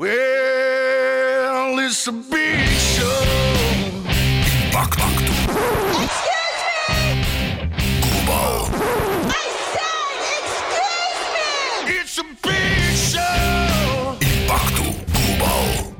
Well, it's a big show. Impacto Global. It's a big show. Impacto Global.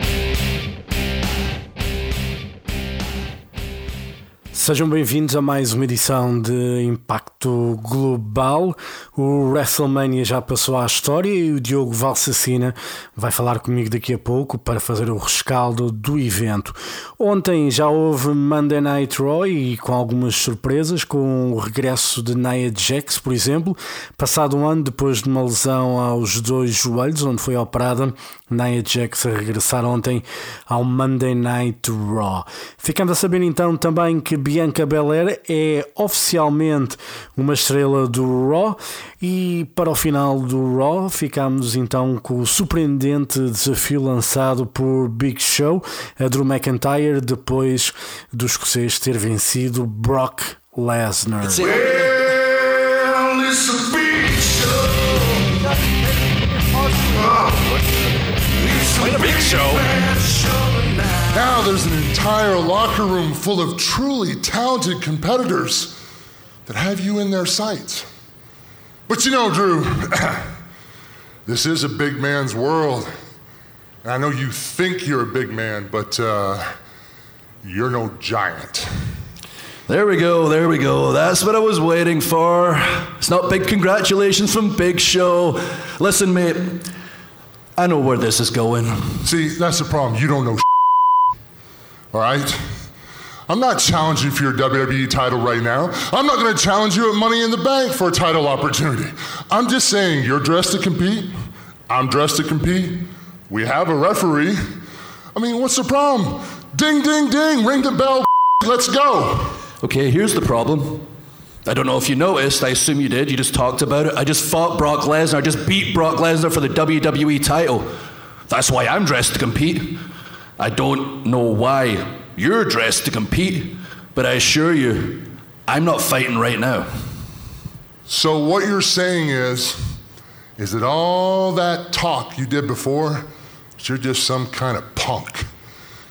Sejam bem-vindos a mais uma edição de Impacto Global. O WrestleMania já passou à história e o Diogo Valsacina vai falar comigo daqui a pouco para fazer o rescaldo do evento. Ontem já houve Monday Night Raw e com algumas surpresas, com o regresso de Nia Jax, por exemplo, passado um ano depois de uma lesão aos dois joelhos, onde foi operada, Nia Jax a regressar ontem ao Monday Night Raw. Ficando a saber então também que Bianca Belair é oficialmente uma estrela do Raw e para o final do Raw ficamos então com o surpreendente desafio lançado por Big Show a Drew McIntyre depois do escocês ter vencido Brock Lesnar. Well, it's a big show. Quite a big show. Now there's an entire locker room full of truly talented competitors that have you in their sights. But you know, Drew, this is a big man's world. And I know you think you're a big man, but uh, you're no giant. There we go, there we go. That's what I was waiting for. It's not big congratulations from Big Show. Listen, mate, I know where this is going. See, that's the problem. You don't know. All right? I'm not challenging for your WWE title right now. I'm not going to challenge you at Money in the Bank for a title opportunity. I'm just saying you're dressed to compete. I'm dressed to compete. We have a referee. I mean, what's the problem? Ding, ding, ding. Ring the bell. Let's go. Okay, here's the problem. I don't know if you noticed, I assume you did, you just talked about it. I just fought Brock Lesnar, I just beat Brock Lesnar for the WWE title. That's why I'm dressed to compete. I don't know why you're dressed to compete, but I assure you, I'm not fighting right now. So what you're saying is, is that all that talk you did before, you're just some kind of punk.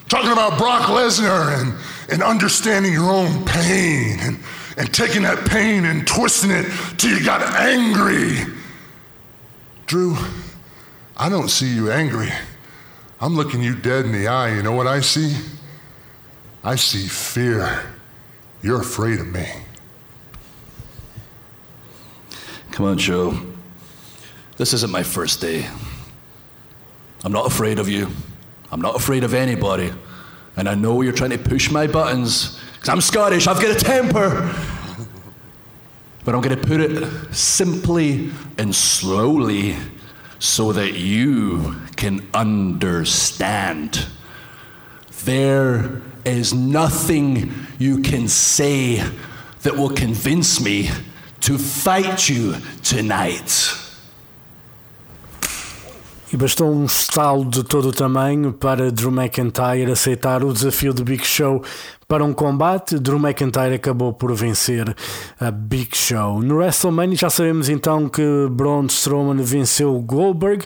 Talking about Brock Lesnar and, and understanding your own pain and, and taking that pain and twisting it till you got angry. Drew, I don't see you angry. I'm looking you dead in the eye. You know what I see? I see fear. You're afraid of me. Come on, Joe. This isn't my first day. I'm not afraid of you. I'm not afraid of anybody. And I know you're trying to push my buttons because I'm Scottish, I've got a temper. But I'm going to put it simply and slowly so that you can understand. There is nothing you can say that will convince me to fight you tonight. E bastou um estalo de todo o tamanho para Drew McIntyre aceitar o desafio de Big Show para um combate. Drew McIntyre acabou por vencer a Big Show. No WrestleMania já sabemos então que Braun Strowman venceu Goldberg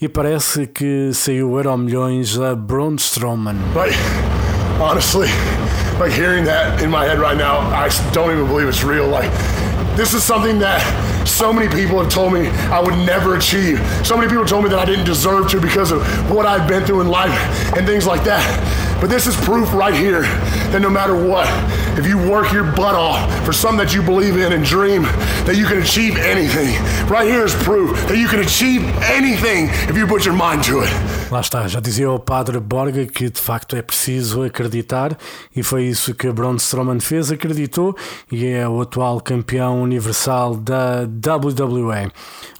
e parece que saiu o Euro Milhões a Braun Strowman. Like, honestly, like hearing that in my head right now, I don't even believe it's real. Like, this is something that so many people have told me I would never achieve. So many people told me that I didn't deserve to because of what I've been through in life and things like that. But this is proof right here that no matter what, if you work your butt off for something that you believe in and dream, that you can achieve anything. Right here is proof that you can achieve anything if you put your mind to it. Lá está, já dizia o padre Borga que de facto é preciso acreditar e foi isso que Braun Strowman fez, acreditou e é o atual campeão universal da WWE.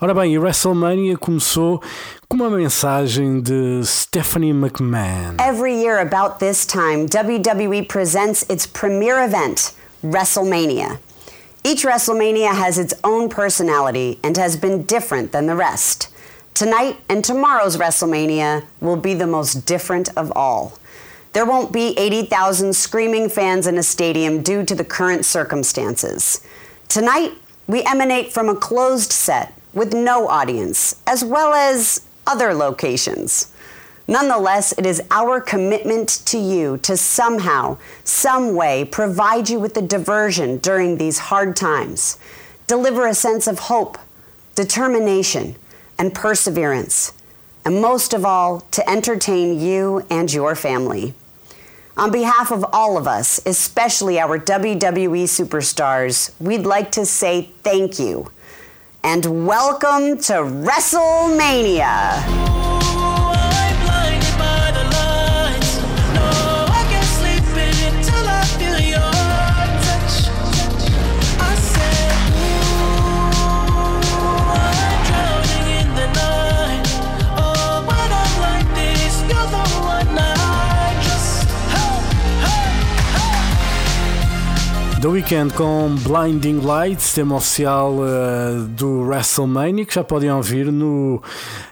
Ora bem, e WrestleMania começou com uma mensagem de Stephanie McMahon. Every year, about this time, WWE presents its premier event, WrestleMania. Each WrestleMania has its own personality and has been different than the rest. Tonight and tomorrow's WrestleMania will be the most different of all. There won't be 80,000 screaming fans in a stadium due to the current circumstances. Tonight, we emanate from a closed set with no audience, as well as other locations. Nonetheless, it is our commitment to you to somehow, some way provide you with a diversion during these hard times, deliver a sense of hope, determination, and perseverance, and most of all, to entertain you and your family. On behalf of all of us, especially our WWE superstars, we'd like to say thank you and welcome to WrestleMania. The Weeknd com Blinding Lights, tema oficial eh, do WrestleMania, que já podem ouvir no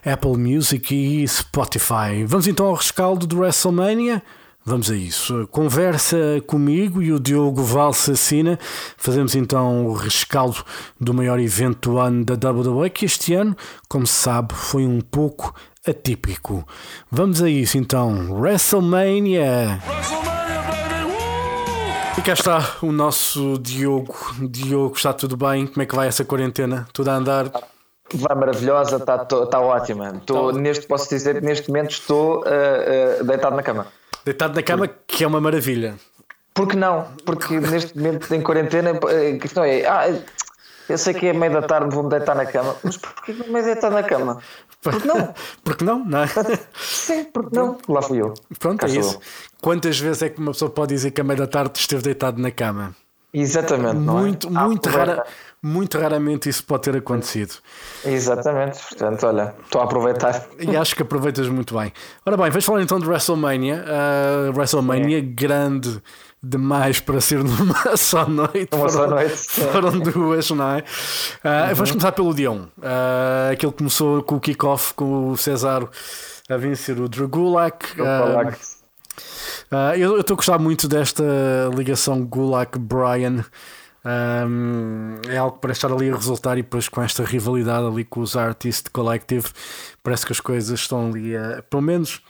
Apple Music e Spotify. Vamos então ao rescaldo do WrestleMania. Vamos a isso. Conversa comigo e o Diogo Valsacina. Fazemos então o rescaldo do maior evento do ano da WWE, que este ano, como se sabe, foi um pouco atípico. Vamos a isso então. WrestleMania! E cá está o nosso Diogo. Diogo, está tudo bem? Como é que vai essa quarentena? Tudo a andar? Vai maravilhosa, está tá ótima. Estou, neste, posso dizer que neste momento estou ah, ah, deitado na cama. Deitado na cama, que é uma maravilha. Porque não? Porque neste momento em quarentena a questão é. Ah, eu sei que é meio da tarde, vou-me deitar na cama. Mas porquê que me deitar na cama? Porque não? Porque não, não é? Sim, porque não? Lá fui eu. Pronto, Cá é isso. Quantas vezes é que uma pessoa pode dizer que a meia da tarde esteve deitado na cama? Exatamente, não é? Muito, Ah, muito, rara, muito raramente isso pode ter acontecido. Exatamente, portanto, olha, estou a aproveitar. E acho que aproveitas muito bem. Ora bem, vamos falar então de WrestleMania. Uh, WrestleMania grande demais para ser numa só noite. Uma só Foram- noite, sim. Foram duas, não é? Uh, Vamos começar pelo dia 1. Uh, aquele que começou com o kickoff com o Cesaro a vencer o Drew Gulak. Vou Uh, eu estou a gostar muito desta ligação Gulak-Brian. Um, é algo parece estar ali a resultar e depois com esta rivalidade ali com os Artist Collective parece que as coisas estão ali a, pelo menos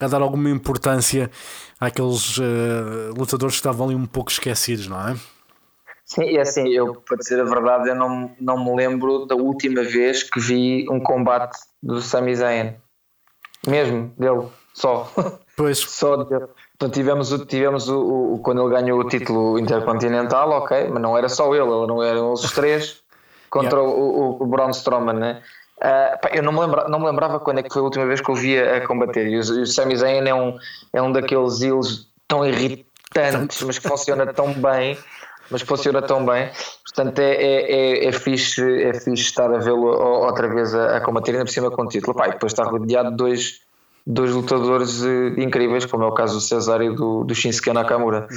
a dar alguma importância àqueles uh, lutadores que estavam ali um pouco esquecidos, não é? Sim, e assim, eu, para dizer a verdade, eu não, não me lembro da última vez que vi um combate do Sami Zayn. Mesmo, dele, só. Pois, só dele. Então tivemos, o, tivemos o, o- quando ele ganhou o título intercontinental, ok, mas não era só ele, ele não eram os três contra Yeah. o, o, o Braun Strowman, né? Ah, pá, eu não me, lembra, não me lembrava quando é que foi a última vez que eu via a combater. E o, o Sami Zayn é um, é um daqueles ilhos tão irritantes, mas que funciona tão bem. Mas que funciona tão bem, portanto é, é, é, é, fixe, é fixe estar a vê-lo outra vez a, a combater, ainda por cima com o título. Pá, e depois está rodeado de dois, dois lutadores eh, incríveis, como é o caso do Cesaro e do, do Shinsuke Nakamura.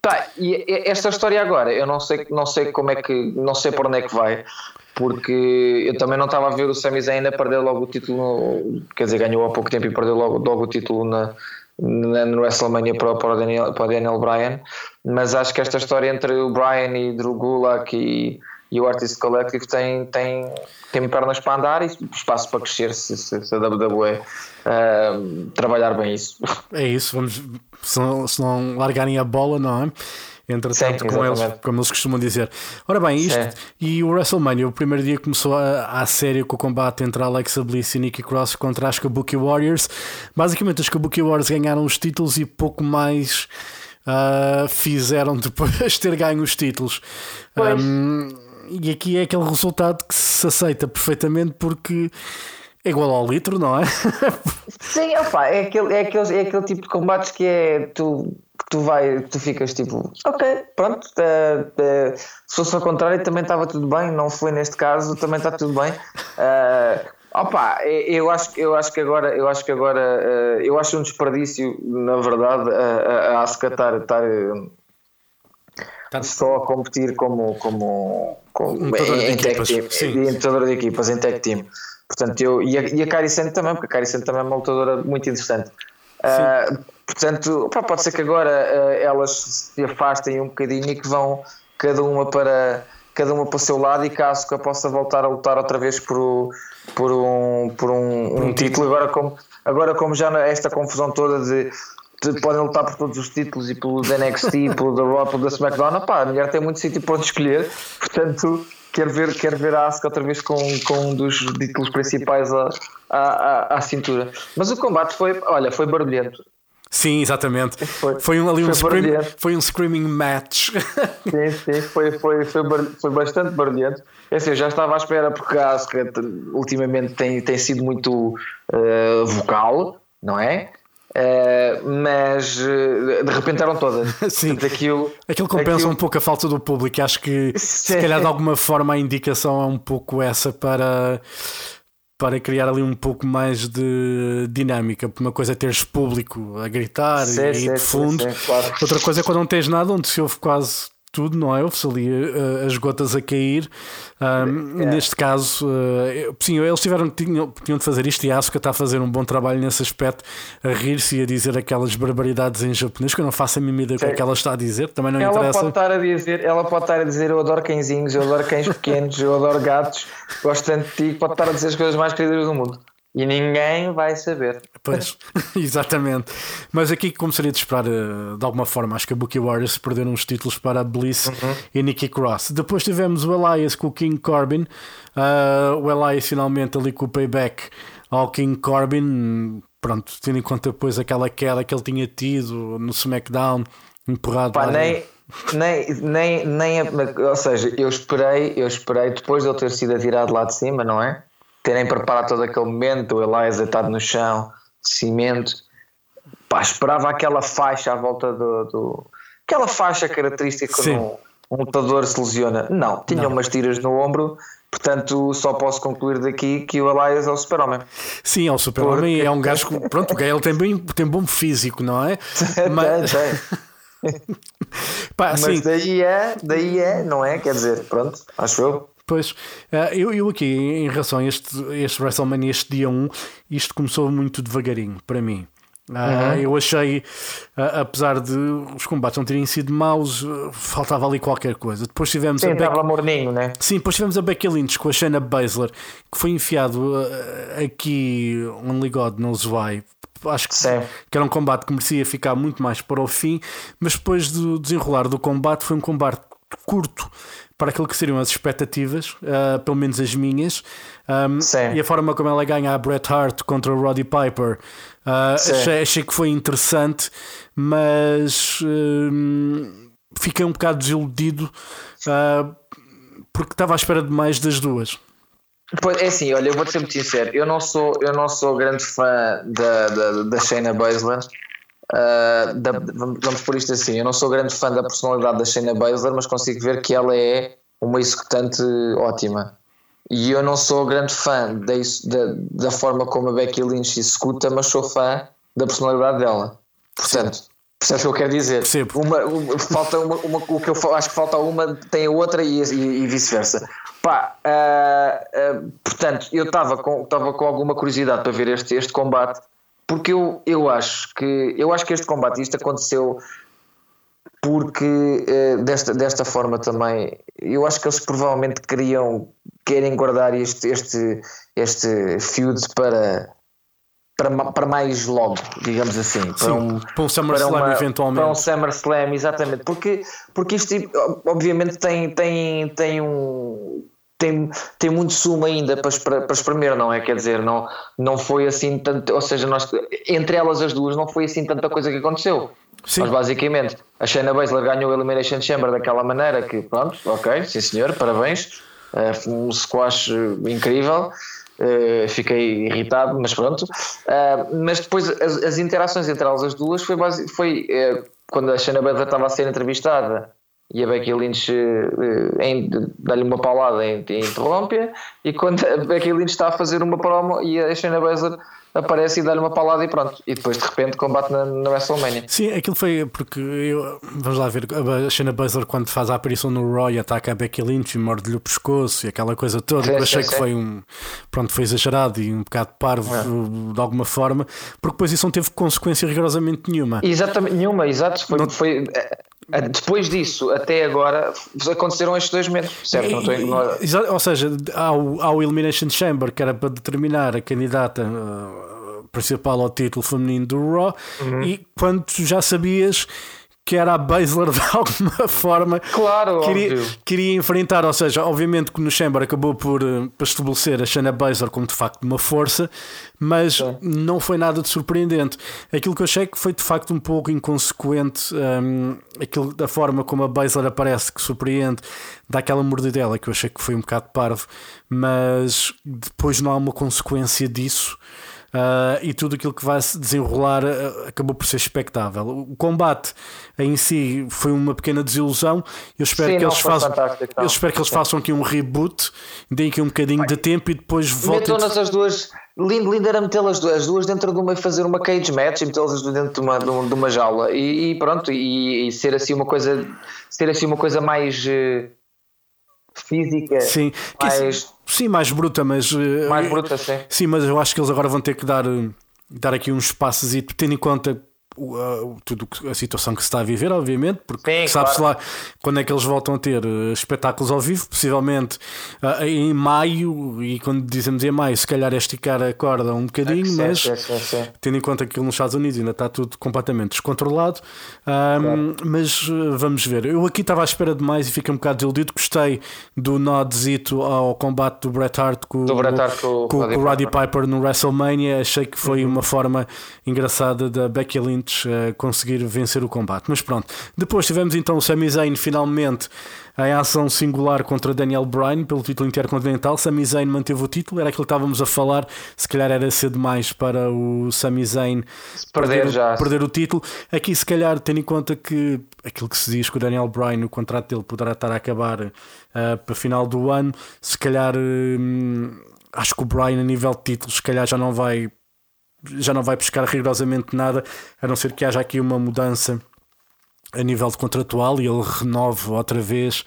Tá, e e- esta história agora, eu não sei, não sei como é que, não sei por onde é que vai, porque eu também não estava a ver o Sami Zayn a perder logo o título, quer dizer, ganhou há pouco tempo e perdeu logo, logo o título na, na- no WrestleMania para, para, o Daniel, para o Daniel Bryan, mas acho que esta história entre o Bryan e Drew Gulak e, e o Artist Collective tem, tem, tem pernas para andar e espaço para crescer se, se, se a WWE ah, trabalhar bem isso. é isso. Vamos, se não, se não largarem a bola, não é? Entretanto, com eles, como eles costumam dizer. Ora bem, isto Sim. e o WrestleMania, o primeiro dia começou a, a série com o combate entre a Alexa Bliss e Nikki Cross contra as Kabuki Warriors. Basicamente, as Kabuki Warriors ganharam os títulos e pouco mais ah, fizeram depois de ter ganho os títulos. Um, e aqui é aquele resultado que se aceita perfeitamente porque é igual ao litro, não é? Sim, opa, é, aquele, é, aquele, é aquele tipo de combates que é tu, que tu vai, tu ficas tipo, ok, pronto, eh, eh, se fosse ao contrário também estava tudo bem, não foi neste caso, também está tudo bem. Eh, opa, eu acho, que- eu acho que agora, eu acho que agora, eu acho um desperdício, na verdade, a, a, Asuka estar, estar eh, só a competir como, como, como Um em, em tag team, sim. em de equipas, em tag team. Portanto, eu, e, a, e a Kairi Sane também, porque a Kairi Sane também é uma lutadora muito interessante. Ah, portanto, pá, pode ser que agora ah, elas se afastem um bocadinho e que vão cada uma para cada uma para o seu lado e que a Asuka possa voltar a lutar outra vez por, por um, por um, um título. agora como, agora como já esta confusão toda de, de podem lutar por todos os títulos e pelo da NXT, pelo da Raw, pelo da SmackDown, pá, a mulher tem muito sítio para onde escolher, portanto quero ver, quero ver a Asuka outra vez com, com um dos títulos principais à, à, à, cintura. Mas o combate foi, olha, foi barulhento. Sim, exatamente. Foi- Foi, um, ali um, foi scream- barulhento. foi um screaming match. Sim, sim, foi, foi, foi, foi bastante barulhento. É assim, eu já estava à espera porque a Asuka ultimamente tem, tem sido muito eh, vocal, não é? Eh, mas eh, de repente eram todas. Sim. Portanto, Aquilo, Aquilo compensa aquilo- um pouco a falta do público. Acho que se Sim. calhar de alguma forma a indicação é um pouco essa para, para criar ali um pouco mais de dinâmica. Porque uma coisa é teres público a gritar Sim, e sim, de fundo, sim, claro. outra coisa é quando não tens nada, onde se ouve quase tudo, não é? Ouve-se ali uh, as gotas a cair. Um, É. Neste caso, uh, sim, eles tiveram, tinham, tinham de fazer isto e a Asuka está a fazer um bom trabalho nesse aspecto, a rir-se e a dizer aquelas barbaridades em japonês, que eu não faço a mínima ideia do que é que ela está a dizer, também não Ela interessa. pode estar a dizer, ela pode estar a dizer eu adoro cãezinhos, eu adoro cães pequenos, eu adoro gatos, gosto tanto de ti, pode estar a dizer as coisas mais queridas do mundo. E ninguém vai saber. Pois, exatamente. Mas aqui, como seria de esperar, eh, de alguma forma, acho que a Bookie Warriors perderam os títulos para a Bliss Uhum. e Nikki Cross. Depois tivemos o Elias com o King Corbin. Ah, o Elias finalmente ali com o payback ao King Corbin. Pronto, tendo em conta depois aquela queda que ele tinha tido no SmackDown, empurrado Pá, nem, nem, nem, nem, a- ou seja, eu esperei, eu esperei depois de ele ter sido atirado lá de cima, não é? Terem preparado todo aquele momento, o Elias deitado no chão, cimento, pá, esperava aquela faixa à volta do, do- aquela faixa característica Sim. quando um, um lutador se lesiona. Não, tinha umas tiras no ombro, portanto só posso concluir daqui que o Elias é o super-homem. Sim, é o Super-Homem, Porque- é um gajo que, pronto, ele tem, bem, tem bom físico, não é? Tem, tem. pá, Mas sim, daí é, daí é, não é? Quer dizer, pronto, acho eu. Pois, eh, eu, eu aqui, em relação a este, este WrestleMania, este dia 1, isto começou muito devagarinho para mim. Ah, Uhum. Eu achei, ah, apesar de os combates não terem sido maus, ah, faltava ali qualquer coisa. Depois tivemos Sim, a estava morninho, né? Sim, depois tivemos a Becky Lynch com a Shayna Baszler, que foi enfiado ah, aqui, Only God knows why. Acho que, Sim. que era um combate que merecia ficar muito mais para o fim, mas depois do desenrolar do combate, foi um combate curto para aquilo que seriam as expectativas, ah, pelo menos as minhas. Um, e a forma como ela ganha a Bret Hart contra o Roddy Piper, Sim. achei, achei que foi interessante, mas hum, fiquei um bocado desiludido ah, porque estava à espera de mais das duas. Pois, é assim, olha, eu vou-te ser muito sincero, eu não sou, eu não sou grande fã da, da, da Shayna Baszler. Ah, da- vamos por isto assim, eu não sou grande fã da personalidade da Shayna Baszler, mas consigo ver que ela é uma executante ótima. E eu não sou grande fã da, da, da forma como a Becky Lynch executa, mas sou fã da personalidade dela. Portanto, percebes o que eu quero dizer? Percebo. Uma, uma- falta uma, uma- o que eu acho que falta uma, tem a outra e, e- e vice-versa. Pá, ah, ah, portanto, eu estava com, estava com alguma curiosidade para ver este, este combate, porque eu, eu acho que eu acho que este combate, isto aconteceu porque eh, desta, desta forma também eu acho que eles provavelmente queriam querem guardar este, este, este feud para, para, para mais logo, digamos assim. Para Sim, um, para um SummerSlam, uma- eventualmente. Para um SummerSlam, exatamente. Porque, porque isto obviamente tem, tem, tem um. Tem, tem muito sumo ainda para, para espremer, não é? Quer dizer, não, não foi assim tanto. Ou seja, nós, entre elas as duas, não foi assim tanta coisa que aconteceu. Sim. Mas basicamente, a Shayna Baszler ganhou o Elimination Chamber daquela maneira que, pronto, ok, sim senhor, parabéns. Eh, foi um squash eh, incrível. Eh, fiquei irritado, mas pronto. Eh, mas depois as, as interações entre elas as duas foi, basi- foi eh, quando a Shayna Baszler estava a ser entrevistada e a Becky Lynch em- dá-lhe uma paulada e e interrompe-a e quando a Becky Lynch está a fazer uma promo e a Shayna Baszler aparece e dá-lhe uma paulada e pronto e depois de repente combate na, na WrestleMania Sim, aquilo foi porque eu, vamos lá ver, a Shayna Baszler quando faz a aparição no Roy ataca a Becky Lynch e morde-lhe o pescoço e aquela coisa toda, Sim, eu achei sim, que sim. foi um pronto, foi exagerado e um bocado parvo É. de alguma forma, porque depois isso não teve consequência rigorosamente nenhuma. Exatamente, nenhuma, exato. Foi, foi, eh, eh, depois disso, até agora, aconteceram estes dois meses, certo? Não estou Exa- Ou seja, ao, ao Elimination Chamber, que era para determinar a candidata uh, principal ao título feminino do Raw e quando tu já sabias que era a Baszler de alguma forma Claro, queria, óbvio. queria enfrentar, ou seja, obviamente que no Chamber acabou por, eh, por estabelecer a Shayna Baszler como de facto uma força, mas não foi nada de surpreendente. Aquilo que eu achei que foi de facto um pouco inconsequente, hum, aquilo da forma como a Baszler aparece, que surpreende, dá aquela mordidela que eu achei que foi um bocado parvo, mas depois não há uma consequência disso. Uh, e tudo aquilo que vai se desenrolar uh, acabou por ser expectável. O combate em si foi uma pequena desilusão. Eu espero Sim, que eles façam, eu espero que eles façam aqui um reboot, deem aqui um bocadinho de tempo e depois voltem. Metam-nas as duas. Lindo, lindo era metê-las duas, as duas dentro de uma e fazer uma cage match e metê-las as duas dentro de uma, de uma, de uma jaula e, e pronto, e, e ser assim uma coisa ser assim uma coisa mais eh, física, Sim, mais, sim, mais bruta, mas uh, mais bruta, sim. Sim, mas eu acho que eles agora vão ter que dar, uh, dar aqui uns passos e tendo em conta o- tudo a situação que se está a viver, obviamente, porque sabe-se claro. lá quando é que eles voltam a ter uh, espetáculos ao vivo, possivelmente uh, em maio, e quando dizemos em maio, se calhar é esticar a corda um bocadinho, Sim, mas tendo em conta que nos Estados Unidos ainda está tudo completamente descontrolado. Um, Mas uh, vamos ver. Eu aqui estava à espera de mais e fiquei um bocado desiludido. Gostei do nodzito ao combate do Bret Hart com, Do Bret Hart com o com, Roddy com o Roddy Piper. Piper no WrestleMania. Achei que foi uma forma engraçada da Becky Lynch uh, conseguir vencer o combate. Mas pronto. Depois tivemos então o Sami Zayn finalmente em ação singular contra Daniel Bryan pelo título intercontinental. Sami Zayn manteve o título, era aquilo que estávamos a falar. Se calhar era cedo demais para o Sami Zayn perder o- já. perder o título. Aqui, se calhar, tendo em conta que aquilo que se diz que o Daniel Bryan, o contrato dele poderá estar a acabar uh, para final do ano, se calhar hum, acho que o Bryan, a nível de títulos, se calhar já não vai já não vai buscar rigorosamente nada, a não ser que haja aqui uma mudança a nível de contratual e ele renove outra vez.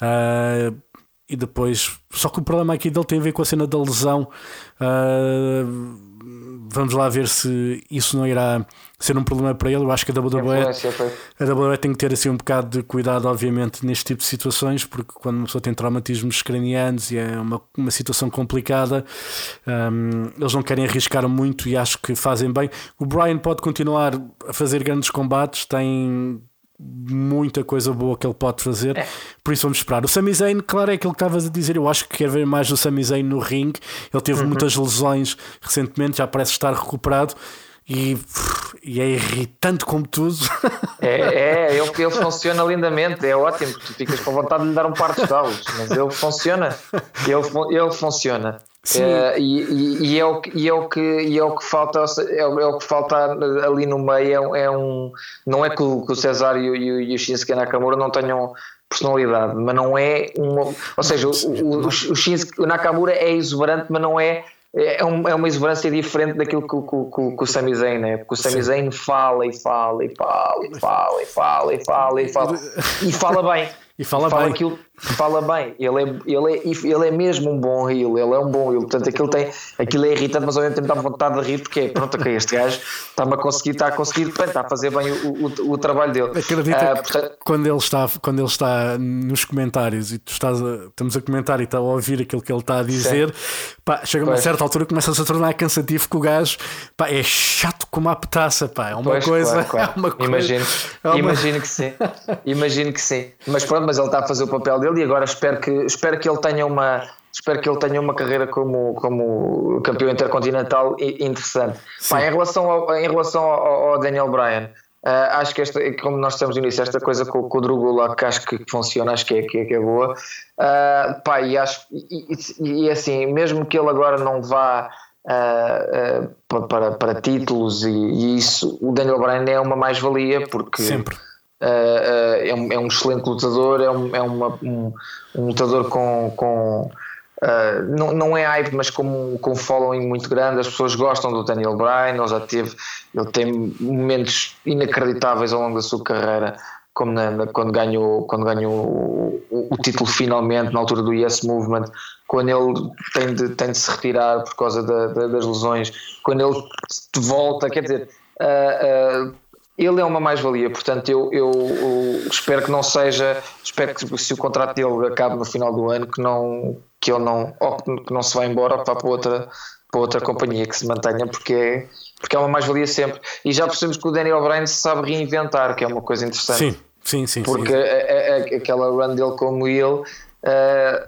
ah, e depois, só que o problema aqui dele tem a ver com a cena da lesão. Ah, vamos lá ver se isso não irá ser um problema para ele. Eu acho que a WWE, a WWE tem que ter assim um bocado de cuidado, obviamente, neste tipo de situações, porque quando uma pessoa tem traumatismos cranianos e é uma, uma situação complicada, hum, eles não querem arriscar muito e acho que fazem bem. O Brian pode continuar a fazer grandes combates, tem muita coisa boa que ele pode fazer, por isso vamos esperar. O Sami Zayn, claro, é aquilo que estavas a dizer. Eu acho que quero ver mais do Sami Zayn no ringue. Ele teve muitas lesões recentemente, já parece estar recuperado. E, e é irritante como tudo. É, é ele, ele funciona lindamente, é ótimo, tu ficas com vontade de lhe dar um par de estalos, mas ele funciona, ele, ele funciona. É, e, e- e é o que, e, é o que, e é o que falta é, o- é o que falta ali no meio é, um- é um não é que o, que o César e o, e o, e Shinsuke Nakamura não tenham personalidade mas não é uma, ou seja o, o, o, Shinsuke, o Nakamura é exuberante mas não é é, um- é uma exuberância diferente daquilo que, o- que, que, que o Sami Zayn é, porque o Sami Zayn fala e fala e fala e fala e fala e fala e fala e fala. Bem. E fala bem. aquilo fala bem ele é, ele, é, ele é mesmo um bom heel ele é um bom heel, portanto aquilo, tem, aquilo é irritante mas ao mesmo tempo dá vontade de rir porque é, pronto, ok, este gajo está-me a conseguir está a conseguir, está a fazer bem o, o, o trabalho dele Acredita Ah, portanto, quando, ele está, quando ele está nos comentários e tu estás a, estamos a comentar e está a ouvir aquilo que ele está a dizer, pá, chega a uma Pois. certa altura começa-se a tornar cansativo que o gajo pá, é chato como a petaça, pá, é uma Pois, coisa. claro, claro. É uma coisa Imagino, é uma- imagino que sim. Imagino que sim. Mas pronto, mas ele está a fazer o papel dele e agora espero que, espero que ele tenha uma. Espero que ele tenha uma carreira como, como campeão intercontinental interessante. Pá, em relação ao, em relação ao, ao Daniel Bryan, ah, acho que esta, como nós estamos no início, esta coisa com, com o Drugula que acho que funciona, acho que é, que é, que é boa. Pá, e acho e, e- e assim, mesmo que ele agora não vá pa- para, para títulos e, e isso, o Daniel Bryan é uma mais-valia porque Sempre. Ah, ah, é, um, é um excelente lutador, é um, é uma- um, um lutador com. com ah, não, não é hype, mas com, com um following muito grande. As pessoas gostam do Daniel Bryan. Ele já teve, ele tem momentos inacreditáveis ao longo da sua carreira, como na- na- quando ganhou, quando ganhou o, o- o título finalmente, na altura do Yes Movement, quando ele tem de, tem de se retirar por causa da- da- das lesões, quando ele volta, quer dizer. Ele é uma mais-valia, portanto eu, eu- eu espero que não seja, espero que se o contrato dele acabe no final do ano, que não que ele não, que não se vá embora ou que vá para outra, para outra companhia que se mantenha, porque é, porque é uma mais-valia sempre. E já percebemos que o Daniel Bryan se sabe reinventar, que é uma coisa interessante. Sim, sim, sim. Porque sim. a- a- aquela run dele como ele eh,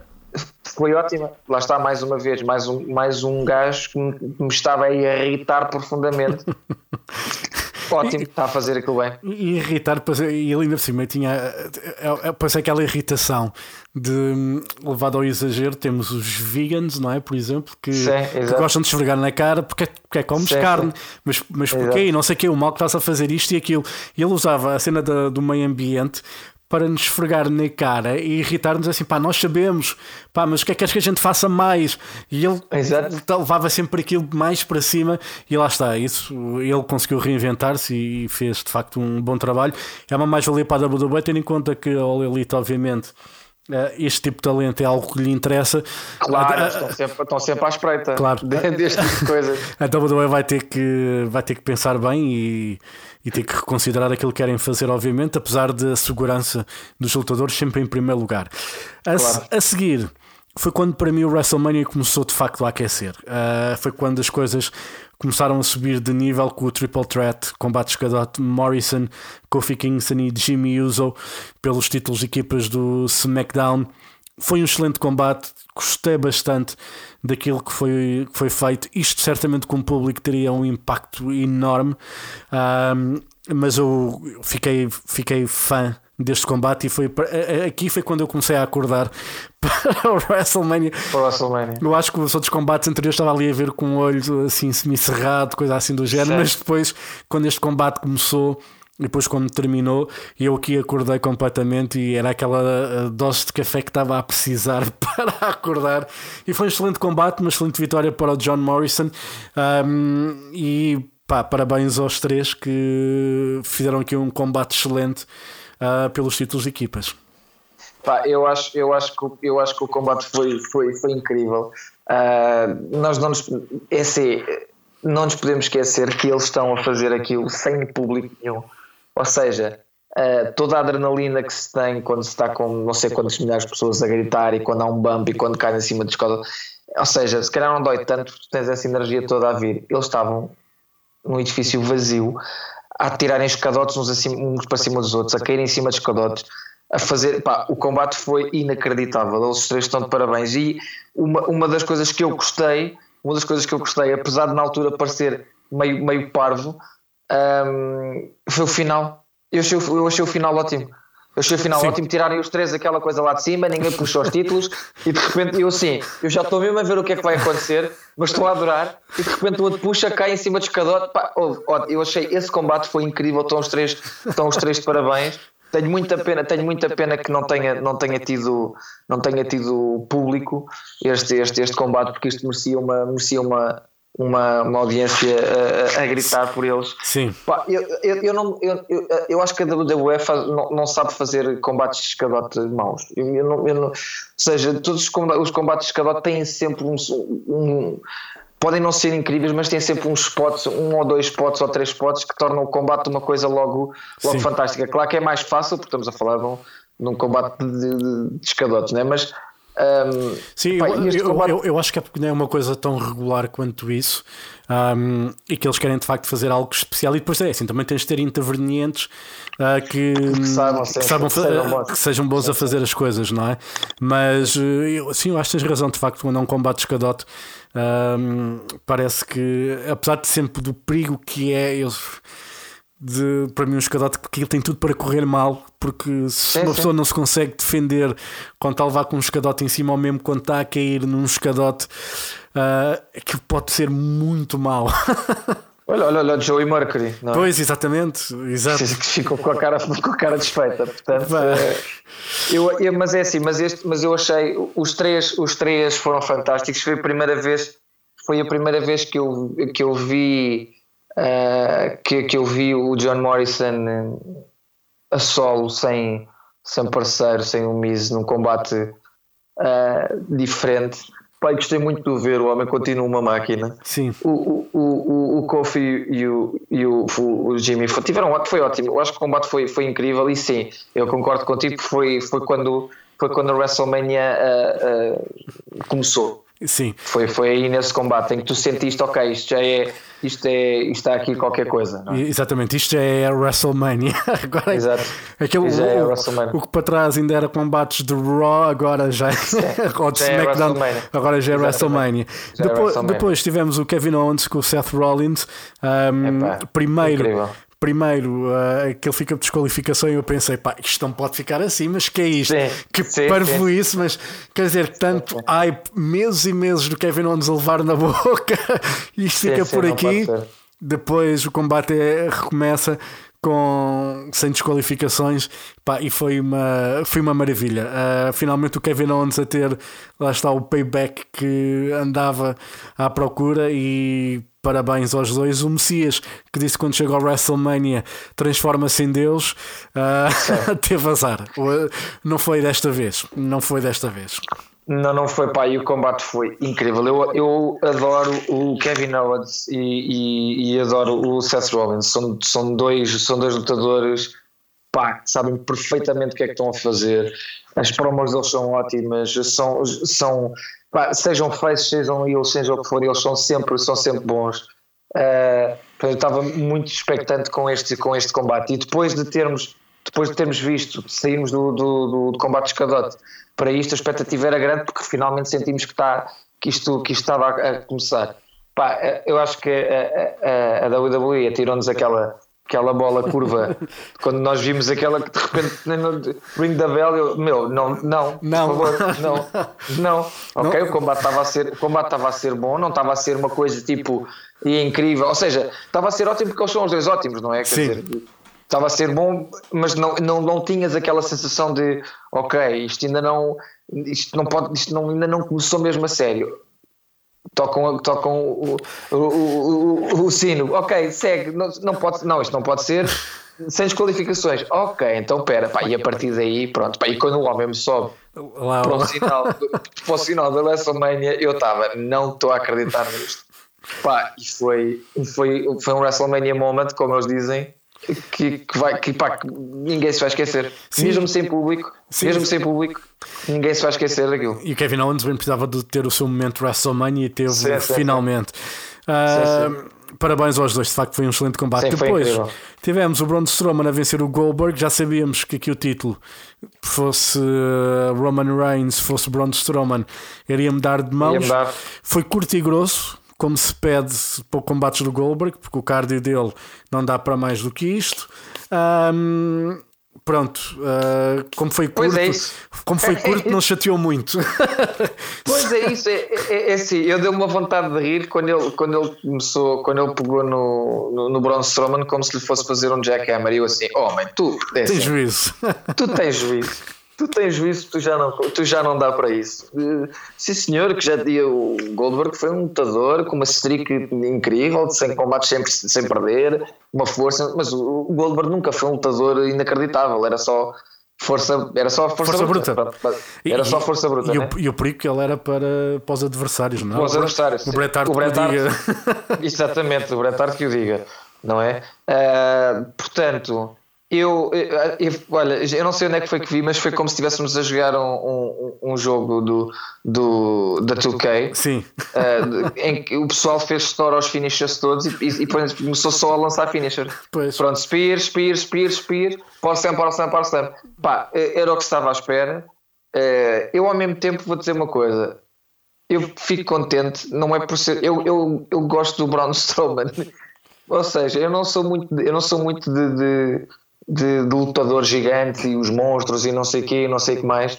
foi ótima. Lá está mais uma vez, mais um, mais um gajo que me, que me estava a irritar profundamente. Ótimo, está a fazer aquilo bem. E irritar, e ele ainda por cima tinha é, é, depois aquela irritação de hum, levado ao exagero. Temos os vegans, não é? Por exemplo, que, Sim, que gostam de esfregar na cara porque, porque é comes Sim, carne, sim. mas, mas Exato. porquê? E não sei o que, o mal que estás a fazer isto e aquilo. E ele usava a cena da- do meio ambiente para nos esfregar na cara e irritar-nos assim, pá, nós sabemos, pá, mas o que é que queres que a gente faça mais? E ele Exato. levava sempre aquilo mais para cima e lá está, isso ele conseguiu reinventar-se e fez de facto um bom trabalho. É uma mais-valia para a WWE, tendo em conta que a All Elite, obviamente, eh, este tipo de talento é algo que lhe interessa. Claro, A- a- estão sempre, estão sempre à espreita Claro. de- deste tipo de coisas. a WWE vai ter que, vai ter que pensar bem e, e ter que reconsiderar aquilo que querem fazer, obviamente, apesar da segurança dos lutadores sempre em primeiro lugar. A, se- a seguir. Foi quando para mim o WrestleMania começou de facto a aquecer. Ah, foi quando as coisas começaram a subir de nível com o Triple Threat, combates Cadot Morrison, Kofi Kingston e Jimmy Uso pelos títulos de equipas do SmackDown. Foi um excelente combate, gostei bastante daquilo que foi, que foi feito. Isto certamente com o público teria um impacto enorme, mas eu fiquei, fiquei fã deste combate e foi aqui foi quando eu comecei a acordar para o WrestleMania. Para o WrestleMania. Eu acho que os outros combates anteriores estava ali a ver com o olho assim semi-cerrado, coisa assim do género, Certo. mas depois, quando este combate começou depois quando terminou, eu aqui acordei completamente e era aquela uh, dose de café que estava a precisar para acordar. E foi um excelente combate, uma excelente vitória para o John Morrison. Um, e pá, parabéns aos três que fizeram aqui um combate excelente uh, pelos títulos de equipas. Pá, eu acho, eu acho que eu acho que o combate foi foi, foi incrível. Ah, nós não nos é assim, não nos podemos esquecer que eles estão a fazer aquilo sem público nenhum. Ou seja, ah, toda a adrenalina que se tem quando se está com não sei quantas milhares de pessoas a gritar e quando há um bump e quando cai em cima de escola. Ou seja, se calhar não dói tanto porque tens essa energia toda a vir. Eles estavam num edifício vazio a tirarem escadotes uns, acima- uns para cima dos outros, a caírem em cima de escadotes, a fazer. Pá, o combate foi inacreditável. Eles três estão de parabéns. E uma, uma das coisas que eu gostei, uma das coisas que eu gostei, apesar de na altura parecer meio, meio parvo, hum, foi o final. Eu achei, o- eu achei o final ótimo. Eu achei o final Sim. ótimo, tirarem os três aquela coisa lá de cima, ninguém puxou os títulos e de repente eu assim, eu já estou mesmo a ver o que é que vai acontecer, mas estou a adorar e de repente o outro puxa, cai em cima de escadote. Pá, oh, eu achei esse combate foi incrível, estão os três, estão os três de parabéns. Tenho muita pena, tenho muita pena que não tenha, não tenha tido, não tenha tido público este, este, este combate, porque isto merecia uma, merecia uma, uma, uma audiência a, a- gritar por eles. Sim. Pá, eu, eu, eu, não, eu, eu, eu acho que a WWE faz- não, não sabe fazer combates de escadote maus. Eu, eu não, eu não- ou seja, todos os combates, os combates de escadote têm sempre um, um- Podem não ser incríveis, mas têm sempre uns spots, um ou dois spots ou três spots que tornam o combate uma coisa logo, logo Sim. fantástica. Claro que é mais fácil, porque estamos a falar de um, de um combate de, de, de escadotes, né? mas. Hum, Sim, eu, eu, combate- eu- eu acho que é porque não é uma coisa tão regular quanto isso um, e que eles querem de facto fazer algo especial. E depois é assim, também tens de ter intervenientes uh, que, saibam que, ser- saibam que fa- sejam bons. que sejam bons a fazer as coisas, não é? Mas uh, eu, sim, eu acho que tens razão, de facto, quando é um combate escadote, um, parece que, apesar de sempre do perigo que é. Eu, de, para mim um escadote porque ele tem tudo para correr mal porque se Sim, uma sim. pessoa não se consegue defender quando está a levar com um escadote em cima ou mesmo quando está a cair num escadote ah, aquilo pode ser muito mau Olha, olha, olha, o Joey Mercury. não é? pois exatamente exato. que ficou com a cara, com a cara desfeita. Portanto, eh, eu, eu- mas é assim, mas, este, mas eu achei os três, os três foram fantásticos. Foi a primeira vez, foi a primeira vez que eu, que eu vi eh, que, que eu vi o John Morrison eh, a solo sem, sem parceiro, sem o Miz num combate eh, diferente. Pai, gostei muito de ver, o homem continua uma máquina. sim O, o, o, o Kofi e o, e o, o Jimmy tiveram ótimo, foi ótimo. Eu acho que o combate foi, foi incrível e sim, eu concordo contigo foi, foi, quando, foi quando a WrestleMania ah, ah, começou. Sim. Foi, foi aí nesse combate em que tu sentiste, ok, isto já é, isto é, isto está aqui qualquer coisa. Não é? Exatamente, isto é a WrestleMania. Agora, Exato. Aquele, Já é a o, WrestleMania. o que para trás ainda era combates de Raw, agora já é, ou de já é SmackDown, agora já é Exatamente. WrestleMania. Já é Depois, WrestleMania. depois tivemos o Kevin Owens com o Seth Rollins. Um, Epá, primeiro, incrível. Primeiro uh, que ele fica por desqualificação e eu pensei, pá, isto não pode ficar assim, mas que é isto? Sim, que sim, parvoíce, mas quer dizer, tanto hype, meses e meses do Kevin Owens a levar na boca, e isto fica por aqui. Depois o combate é- recomeça com sem desqualificações pá, e foi uma, foi uma maravilha. Ah, finalmente o Kevin Owens a ter lá está o payback que andava à procura e parabéns aos dois. O Messias que disse quando chegou ao WrestleMania transforma-se em Deus, ah, teve azar. Não foi desta vez, não foi desta vez. Não, não foi, pá, e o combate foi incrível. Eu, eu adoro o Kevin Owens e, e, e adoro o Seth Rollins. São, são, dois, são dois lutadores pá, que sabem perfeitamente o que é que estão a fazer. As promos deles são ótimas, são, são pá, sejam faces, sejam eles, seja o que for, eles são sempre, são sempre bons. Uh, eu estava muito expectante com este, com este combate e depois de termos depois de termos visto sairmos do, do, do, do combate escadote para isto a expectativa era grande porque finalmente sentimos que, está, que, isto, que isto estava a, a começar Pá, eu acho que a, a, a WWE atirou-nos aquela aquela bola curva quando nós vimos aquela que de repente nem no- ring da bell eu, meu, não, não, Não. por favor, não, não, ok, o combate estava a ser o combate estava a ser bom, não estava a ser uma coisa tipo e incrível, ou seja, estava a ser ótimo porque eles são os dois ótimos, não é? Quer Sim. dizer, estava a ser bom, mas não, não, não tinhas aquela sensação de ok, isto ainda não isto não pode, isto não, ainda não começou mesmo a sério tocam, tocam o, o, o, o, o sino, ok, segue, não, não, pode, não, isto não pode ser sem desqualificações, ok, então pera, pá, e a partir daí, pronto, pá, e quando o homem me sobe Lá, para o sinal, para o sinal da WrestleMania, eu estava, não estou a acreditar nisto. Pá, e foi, foi, foi um WrestleMania moment, como eles dizem, que, que, vai, que, pá, que ninguém se vai esquecer. Sim. Mesmo sem público, Sim. mesmo sem público, ninguém se vai esquecer daquilo. E o Kevin Owens bem precisava de ter o seu momento WrestleMania e teve Sim, sim, finalmente. Ah, Parabéns aos dois, de facto foi um excelente combate. Sim, Depois tivemos o Braun Strowman a vencer o Goldberg. Já sabíamos que aqui o título fosse uh, Roman Reigns, fosse Braun Strowman, iria mudar de mãos. Foi curto e grosso, como se pede para combates do Goldberg, porque o cardio dele não dá para mais do que isto. Ahm, pronto, ah, como foi Pois curto, é como foi curto, não chateou muito. Pois é isso, é, é, é assim, eu dei uma vontade de rir quando ele, quando ele começou, quando ele pegou no, no, no Braun Strowman como se lhe fosse fazer um jackhammer e eu assim, homem, tu, é assim, juízo. tu tens juízo, tu tens juízo, tu já não, tu já não dá para isso. Eh, Sim senhor, que já dia o Goldberg foi um lutador com uma streak incrível, sem combates sempre sem perder, uma força, mas o Goldberg nunca foi um lutador inacreditável, era só força, era só força, Força bruta. Pronto, Era só força bruta, E, né? o, e o perigo que ele era para, para os adversários, não é? Para os adversários. O Bret Hart O Bret que o Hart- diga. Exatamente, o Bret Hart que o diga, não é? Ah, portanto, eu, eu- eu- olha, eu não sei onde é que foi que vi, mas foi como se estivéssemos a jogar um, um, um jogo do, do, da 2K. Sim. ah, em que o pessoal fez store aos finishers todos e, e, e começou só a lançar finisher. Pois. Pronto, spear, spear, spear, spear, power slam, power slam, power slam. Pá, era o que estava à espera. Eh, eu ao mesmo tempo vou dizer uma coisa. Eu fico contente, não é por ser. Eu, eu, eu gosto do Braun Strowman. Ou seja, eu não sou muito, de- eu não sou muito de, de, de, de lutador gigante e os monstros e não sei o quê, não sei o que mais.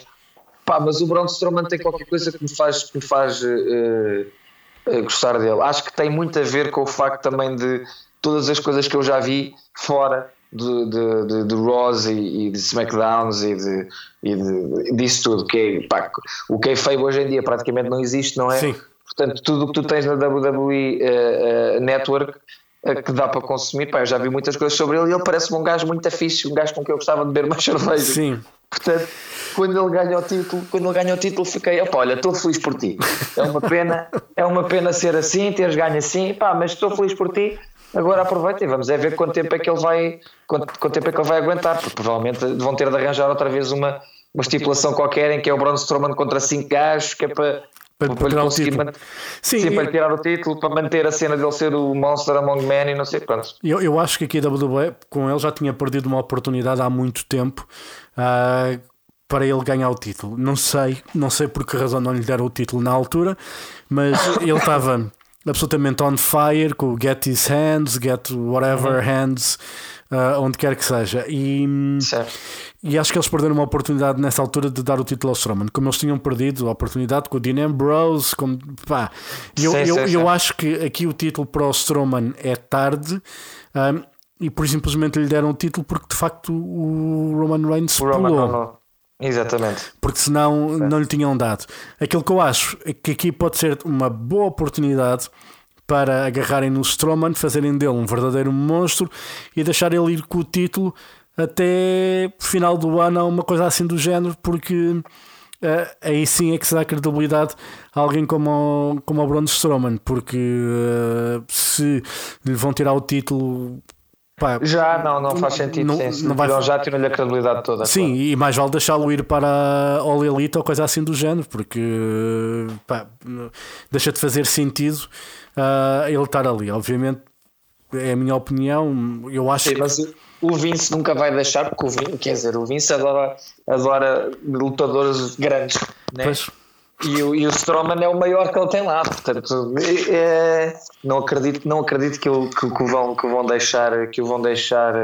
Pá, mas o Braun Strowman tem qualquer coisa que me faz, que me faz eh, eh, gostar dele. Acho que tem muito a ver com o facto também de todas as coisas que eu já vi fora de, de, de, de Raws e, e de SmackDowns e, de, e de- disso tudo. Que é, pá, o kayfabe hoje em dia praticamente não existe, não é? Sim. Portanto, tudo o que tu tens na WWE eh, Network que dá para consumir, pá, eu já vi muitas coisas sobre ele e ele parece-me um gajo muito fixe, um gajo com quem eu gostava de beber mais cerveja. Sim. Portanto, quando ele ganha o título, quando ele ganha o título, fiquei, opa, olha, estou feliz por ti. É uma pena, é uma pena ser assim, teres ganho assim, pá, mas estou feliz por ti. Agora aproveita e vamos é ver quanto tempo é que ele vai, quanto, quanto tempo é que ele vai aguentar, porque provavelmente vão ter de arranjar outra vez uma, uma estipulação qualquer em que é o Braun Strowman contra cinco gajos, que é para, Para- para, para lhe tirar o conseguir Sim, Sim, para tirar o título, para manter a cena dele ser o Monster Among Men e não sei quantos. Eu, eu acho que aqui a WWE com ele já tinha perdido uma oportunidade há muito tempo ah, para ele ganhar o título. Não sei, não sei por que razão não lhe deram o título na altura, mas ele estava absolutamente on fire com o Get His Hands, Get Whatever Hands, ah, onde quer que seja. E, Certo. e acho que eles perderam uma oportunidade nessa altura de dar o título ao Strowman, como eles tinham perdido a oportunidade com o Dean Ambrose. Com, pá. Eu, Sim, eu, sim, eu sim. acho que aqui o título para o Strowman é tarde. ahm, e por simplesmente lhe deram o título porque de facto o Roman Reigns O Roman pulou. Exatamente. porque senão não lhe tinham dado. Aquilo que eu acho é que aqui pode ser uma boa oportunidade para agarrarem no Strowman, fazerem dele um verdadeiro monstro e deixar ele ir com o título até final do ano, ou uma coisa assim do género, porque eh, aí sim é que se dá credibilidade a alguém como, o- como o Braun Strowman, porque eh, se lhe vão tirar o título. pá, Já não, não faz sentido. Não- sim, não vai- Então já tiram-lhe a credibilidade toda. Sim, e mais vale deixá-lo ir para a All Elite ou coisa assim do género, porque pá, deixa de fazer sentido ah, ele estar ali. Obviamente, é a minha opinião. Eu acho Sim, que. mas o- Vince nunca vai deixar, porque o Vince, quer dizer, o Vince adora, adora lutadores grandes, né? Pois, E, o, e o Strowman é o maior que ele tem lá, portanto, é- não acredito, não acredito que, o, que, que vão, que vão deixar, que o vão deixar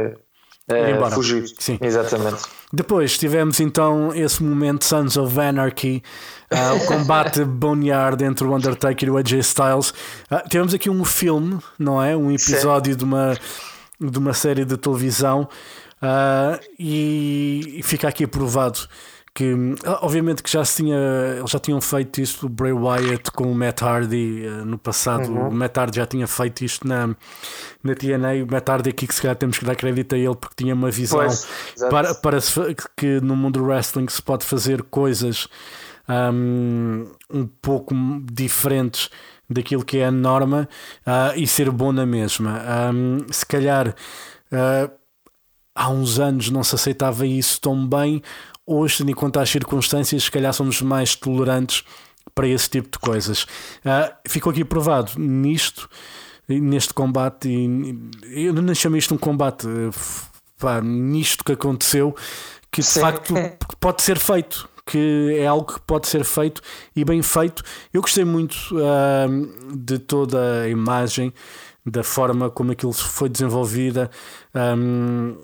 embora. fugir. Sim. Exatamente. Depois tivemos então esse momento Sons of Anarchy, ah, o combate boneyard entre o Undertaker e o AJ Styles. Ah, tivemos aqui um filme, não é? Um episódio de uma, de uma série de televisão ah, e, e fica aqui provado que obviamente que já se tinha eles já tinham feito isto o Bray Wyatt com o Matt Hardy no passado Uhum. o Matt Hardy já tinha feito isto na, na TNA o Matt Hardy aqui que se calhar temos que dar crédito a ele porque tinha uma visão Pois, para, para se que no mundo do wrestling se pode fazer coisas um, um pouco diferentes daquilo que é a norma ah, e ser bom na mesma. Um, se calhar ah, há uns anos não se aceitava isso tão bem, hoje, tendo em conta as circunstâncias, se calhar somos mais tolerantes para esse tipo de coisas. Ah, ficou aqui provado nisto, neste combate, e eu não chamo isto um combate, eh, pá, nisto que aconteceu, que de Sim. facto pode ser feito. Que é algo que pode ser feito e bem feito. Eu gostei muito ah, de toda a imagem, da forma como aquilo foi desenvolvida. um,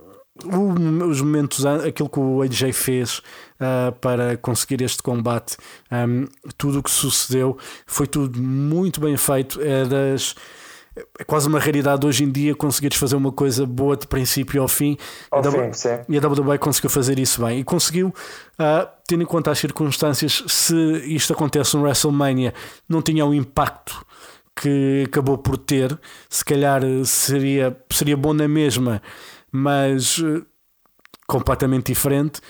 os momentos, aquilo que o AJ fez ah, para conseguir este combate, um, tudo o que sucedeu foi tudo muito bem feito. É das. É quase uma raridade hoje em dia conseguires fazer uma coisa boa de princípio ao fim. Ao A W- fim, e a WWE conseguiu fazer isso bem. E conseguiu, ah, tendo em conta as circunstâncias, se isto acontece no WrestleMania, não tinha o impacto que acabou por ter. Se calhar eh, seria, seria bom na mesma, mas eh, completamente diferente.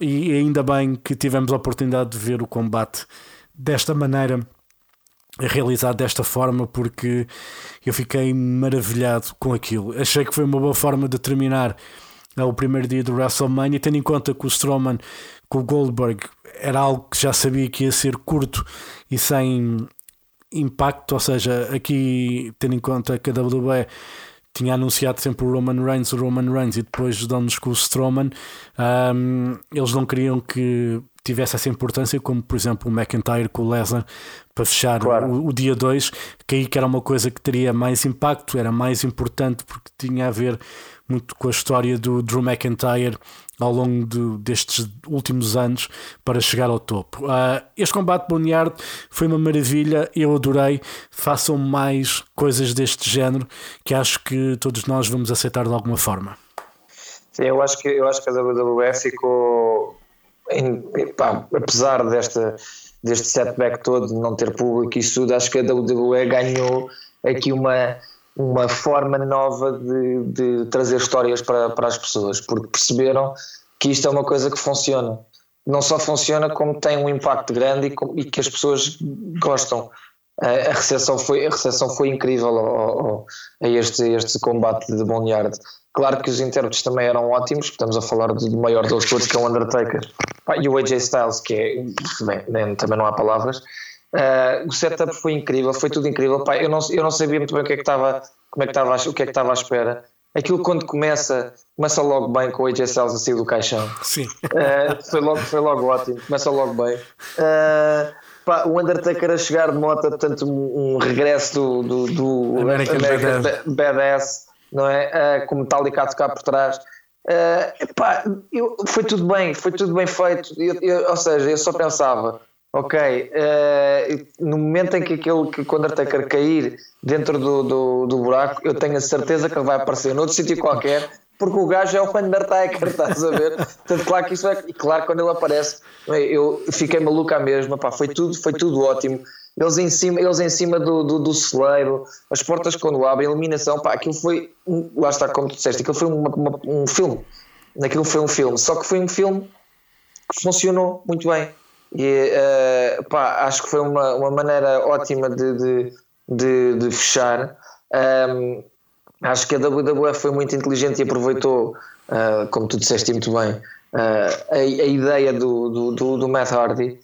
E ainda bem que tivemos a oportunidade de ver o combate desta maneira realizado desta forma porque eu fiquei maravilhado com aquilo. Achei que foi uma boa forma de terminar eh, o primeiro dia do WrestleMania, tendo em conta que o Strowman com o Goldberg era algo que já sabia que ia ser curto e sem impacto, ou seja, aqui tendo em conta que a WWE tinha anunciado sempre o Roman Reigns, o Roman Reigns e depois dão-nos com o Strowman, ahm, eles não queriam que tivesse essa importância, como por exemplo o McIntyre com o Lesnar para fechar Claro. o, o dia 2, que aí que era uma coisa que teria mais impacto, era mais importante porque tinha a ver muito com a história do Drew McIntyre ao longo do- destes últimos anos para chegar ao topo. Ah, este combate Boneyard foi uma maravilha, eu adorei. Façam mais coisas deste género que acho que todos nós vamos aceitar de alguma forma. Sim, eu acho que, eu acho que a WWE ficou, em- pá, apesar desta, deste setback todo de não ter público e tudo, acho que a WWE ganhou aqui uma, uma forma nova de, de trazer histórias para, para as pessoas, porque perceberam que isto é uma coisa que funciona. Não só funciona, como tem um impacto grande e, e que as pessoas gostam. A, a recepção foi, a recepção foi incrível ao- ao- a este, este combate de Boneyard. Claro que os intérpretes também eram ótimos, estamos a falar do maior deles todos, que é o Undertaker, e o AJ Styles, que é, bem, nem- também não há palavras. Uh, o setup foi incrível, foi tudo incrível. Pá, eu, não, eu não sabia muito bem o que é que estava, como é que estava, o que é que estava à espera. Aquilo quando começa, começa logo bem com o AJ Styles a sair do caixão. Sim. Uh, foi, logo, foi logo ótimo, começa logo bem. Uh, pá, o Undertaker a chegar de moto, portanto, um, um regresso do, do, do American. Ba- Badass, não é? Uh, com Metallica tocar por trás. Uh, epá, eu- foi tudo bem, foi tudo bem feito. Eu- eu- ou seja, eu só pensava, ok, uh, no momento em que aquele que o Undertaker cair dentro do, do, do buraco, eu tenho a certeza que ele vai aparecer noutro sítio qualquer, porque o gajo é o Undertaker, estás a ver? Portanto, claro que isso é. E claro, quando ele aparece, eu fiquei maluco à mesma, pá, foi tudo, foi tudo ótimo. Eles em cima, eles em cima do, do, do celeiro, as portas quando abrem, a iluminação, pá, aquilo foi, um- lá está, como tu disseste, aquilo foi uma- uma- um filme. Aquilo foi um filme, só que foi um filme que funcionou muito bem. E eh, pá, acho que foi uma, uma maneira ótima de, de, de, de fechar. Ahm, acho que a WWF foi muito inteligente e aproveitou, ah, como tu disseste muito bem, ah, a, a ideia do, do, do, do Matt Hardy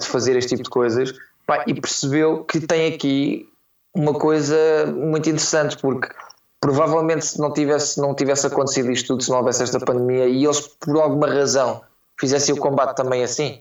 de fazer este tipo de coisas pá, e percebeu que tem aqui uma coisa muito interessante, porque provavelmente se não tivesse, não tivesse acontecido isto tudo, se não houvesse esta pandemia e eles por alguma razão fizessem o combate também assim,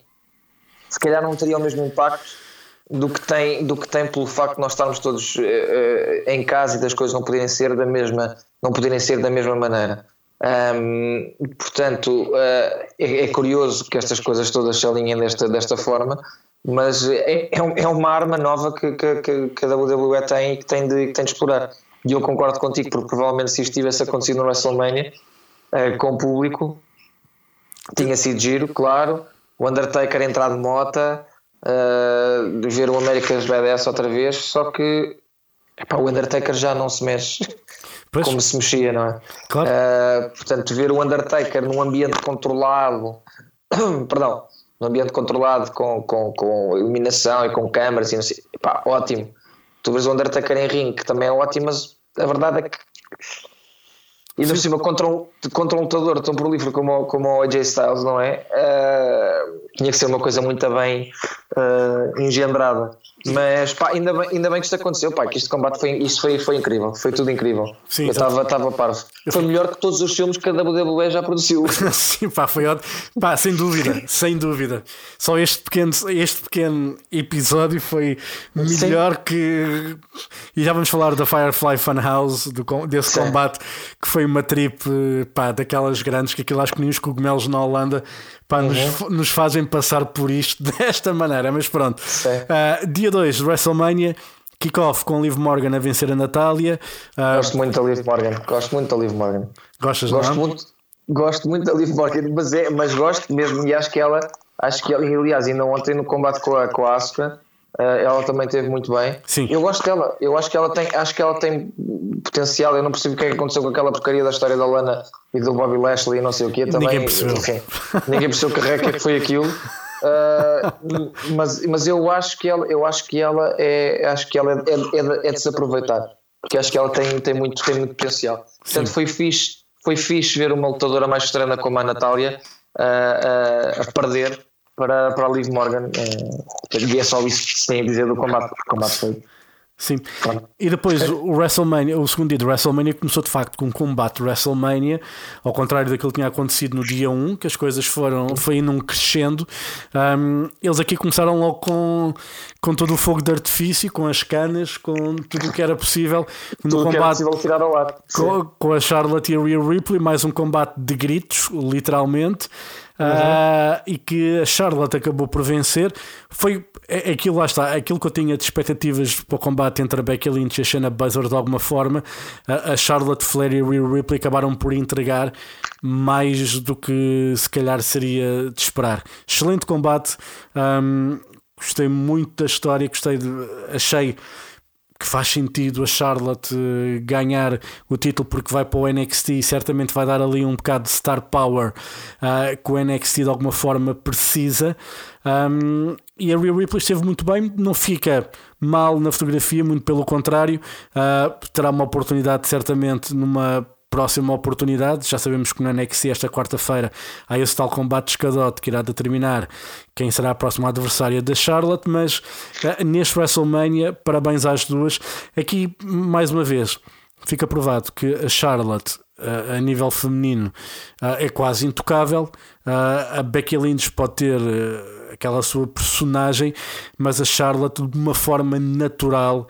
se calhar não teria o mesmo impacto do que tem, do que tem pelo facto de nós estarmos todos eh, em casa e das coisas não poderem ser da mesma, não poderem ser da mesma maneira. Ahm, portanto, eh, é, é curioso que estas coisas todas se alinhem desta, desta forma, mas é, é, um- é uma arma nova que, que, que, a WWE tem e que tem, de, tem de explorar. E eu concordo contigo, porque provavelmente se isto tivesse acontecido no WrestleMania eh, com o público, tinha sido giro, claro. O Undertaker entrar de mota, uh, ver o America's Badass outra vez, só que epá, o Undertaker já não se mexe Pois. como se mexia, não é? Claro. Uh, portanto, ver o Undertaker num ambiente controlado, perdão, num ambiente controlado com, com, com iluminação e com câmaras e não sei, epá, ótimo. Tu vês o Undertaker em ringue, que também é ótimo, mas a verdade é que e por cima contra um, contra um lutador tão prolífero como, o- como o AJ Styles, não é? Ah, tinha que ser uma coisa muito bem ah, engendrada. Mas pá, ainda bem, ainda bem que isto aconteceu, pá, que este combate foi, isto foi, foi incrível, foi tudo incrível. Sim, Eu estava parvo. Foi melhor que todos os filmes que a WWE já produziu. Sim, pá, foi ótimo. Pá, sem dúvida, sem dúvida. Só este pequeno, este pequeno episódio foi melhor que. E já vamos falar da Firefly Funhouse, do, desse Sim. combate que foi uma trip pá, daquelas grandes que aquilo acho que nem os cogumelos na Holanda pá, nos, Uhum. nos fazem passar por isto desta maneira. Mas pronto. Ah, dia 2 de WrestleMania. Kickoff com Liv Morgan a vencer a Natália. Ah, Gosto muito da Liv Morgan. Gosto muito da Liv Morgan. gostas Gosto não? muito, gosto muito da Liv Morgan, mas, é, mas gosto mesmo e acho que ela, acho que ela, e, aliás, ainda ontem no combate com a, com a Asuka, eh, ela também teve muito bem. Sim. Eu gosto dela, eu acho que ela tem, acho que ela tem potencial. Eu não percebo o que é que aconteceu com aquela porcaria da história da Lana e do Bobby Lashley e não sei o que também. Ninguém percebeu. enfim, ninguém percebeu que reca que foi aquilo. Ah, mas, mas eu acho que ela, eu acho que ela é, acho que ela é, é, é de- é porque acho que ela tem, tem, muito, tem muito potencial. Portanto, foi fixe, foi fixe ver uma lutadora mais estrela como a Natália ah, ah, a perder para, para a Liv Morgan. ah, e é só isso que se tem a dizer do combate, porque o combate foi. Sim. Pronto. E depois o WrestleMania, o segundo dia de WrestleMania começou de facto com um combate WrestleMania, ao contrário daquilo que tinha acontecido no dia 1, que as coisas foram foi num crescendo. Um, eles aqui começaram logo com, com todo o fogo de artifício, com as canas, com tudo o que era possível no Tudo que era combate. possível tirar ao ar. Com, com a Charlotte e a Rhea Ripley, mais um combate de gritos, literalmente. Ah, e que a Charlotte acabou por vencer. Foi é- aquilo, lá está, aquilo que eu tinha de expectativas para o combate entre a Becky Lynch e a Shayna Baszler de alguma forma. A, a Charlotte Flair e a Rhea Ripley acabaram por entregar mais do que se calhar seria de esperar. Excelente combate. Ahm, gostei muito da história, gostei de, achei que faz sentido a Charlotte eh, ganhar o título porque vai para o NXT e certamente vai dar ali um bocado de star power ah, que o NXT de alguma forma precisa. Um, e a Rhea Ripley esteve muito bem, não fica mal na fotografia, muito pelo contrário, ah, terá uma oportunidade certamente numa próxima oportunidade. Já sabemos que no NXT esta quarta-feira há esse tal combate de escadote que irá determinar quem será a próxima adversária da Charlotte, mas eh, neste WrestleMania, parabéns às duas. Aqui, mais uma vez, fica provado que a Charlotte eh, a nível feminino eh, é quase intocável. A Becky Lynch pode ter aquela sua personagem, mas a Charlotte, de uma forma natural,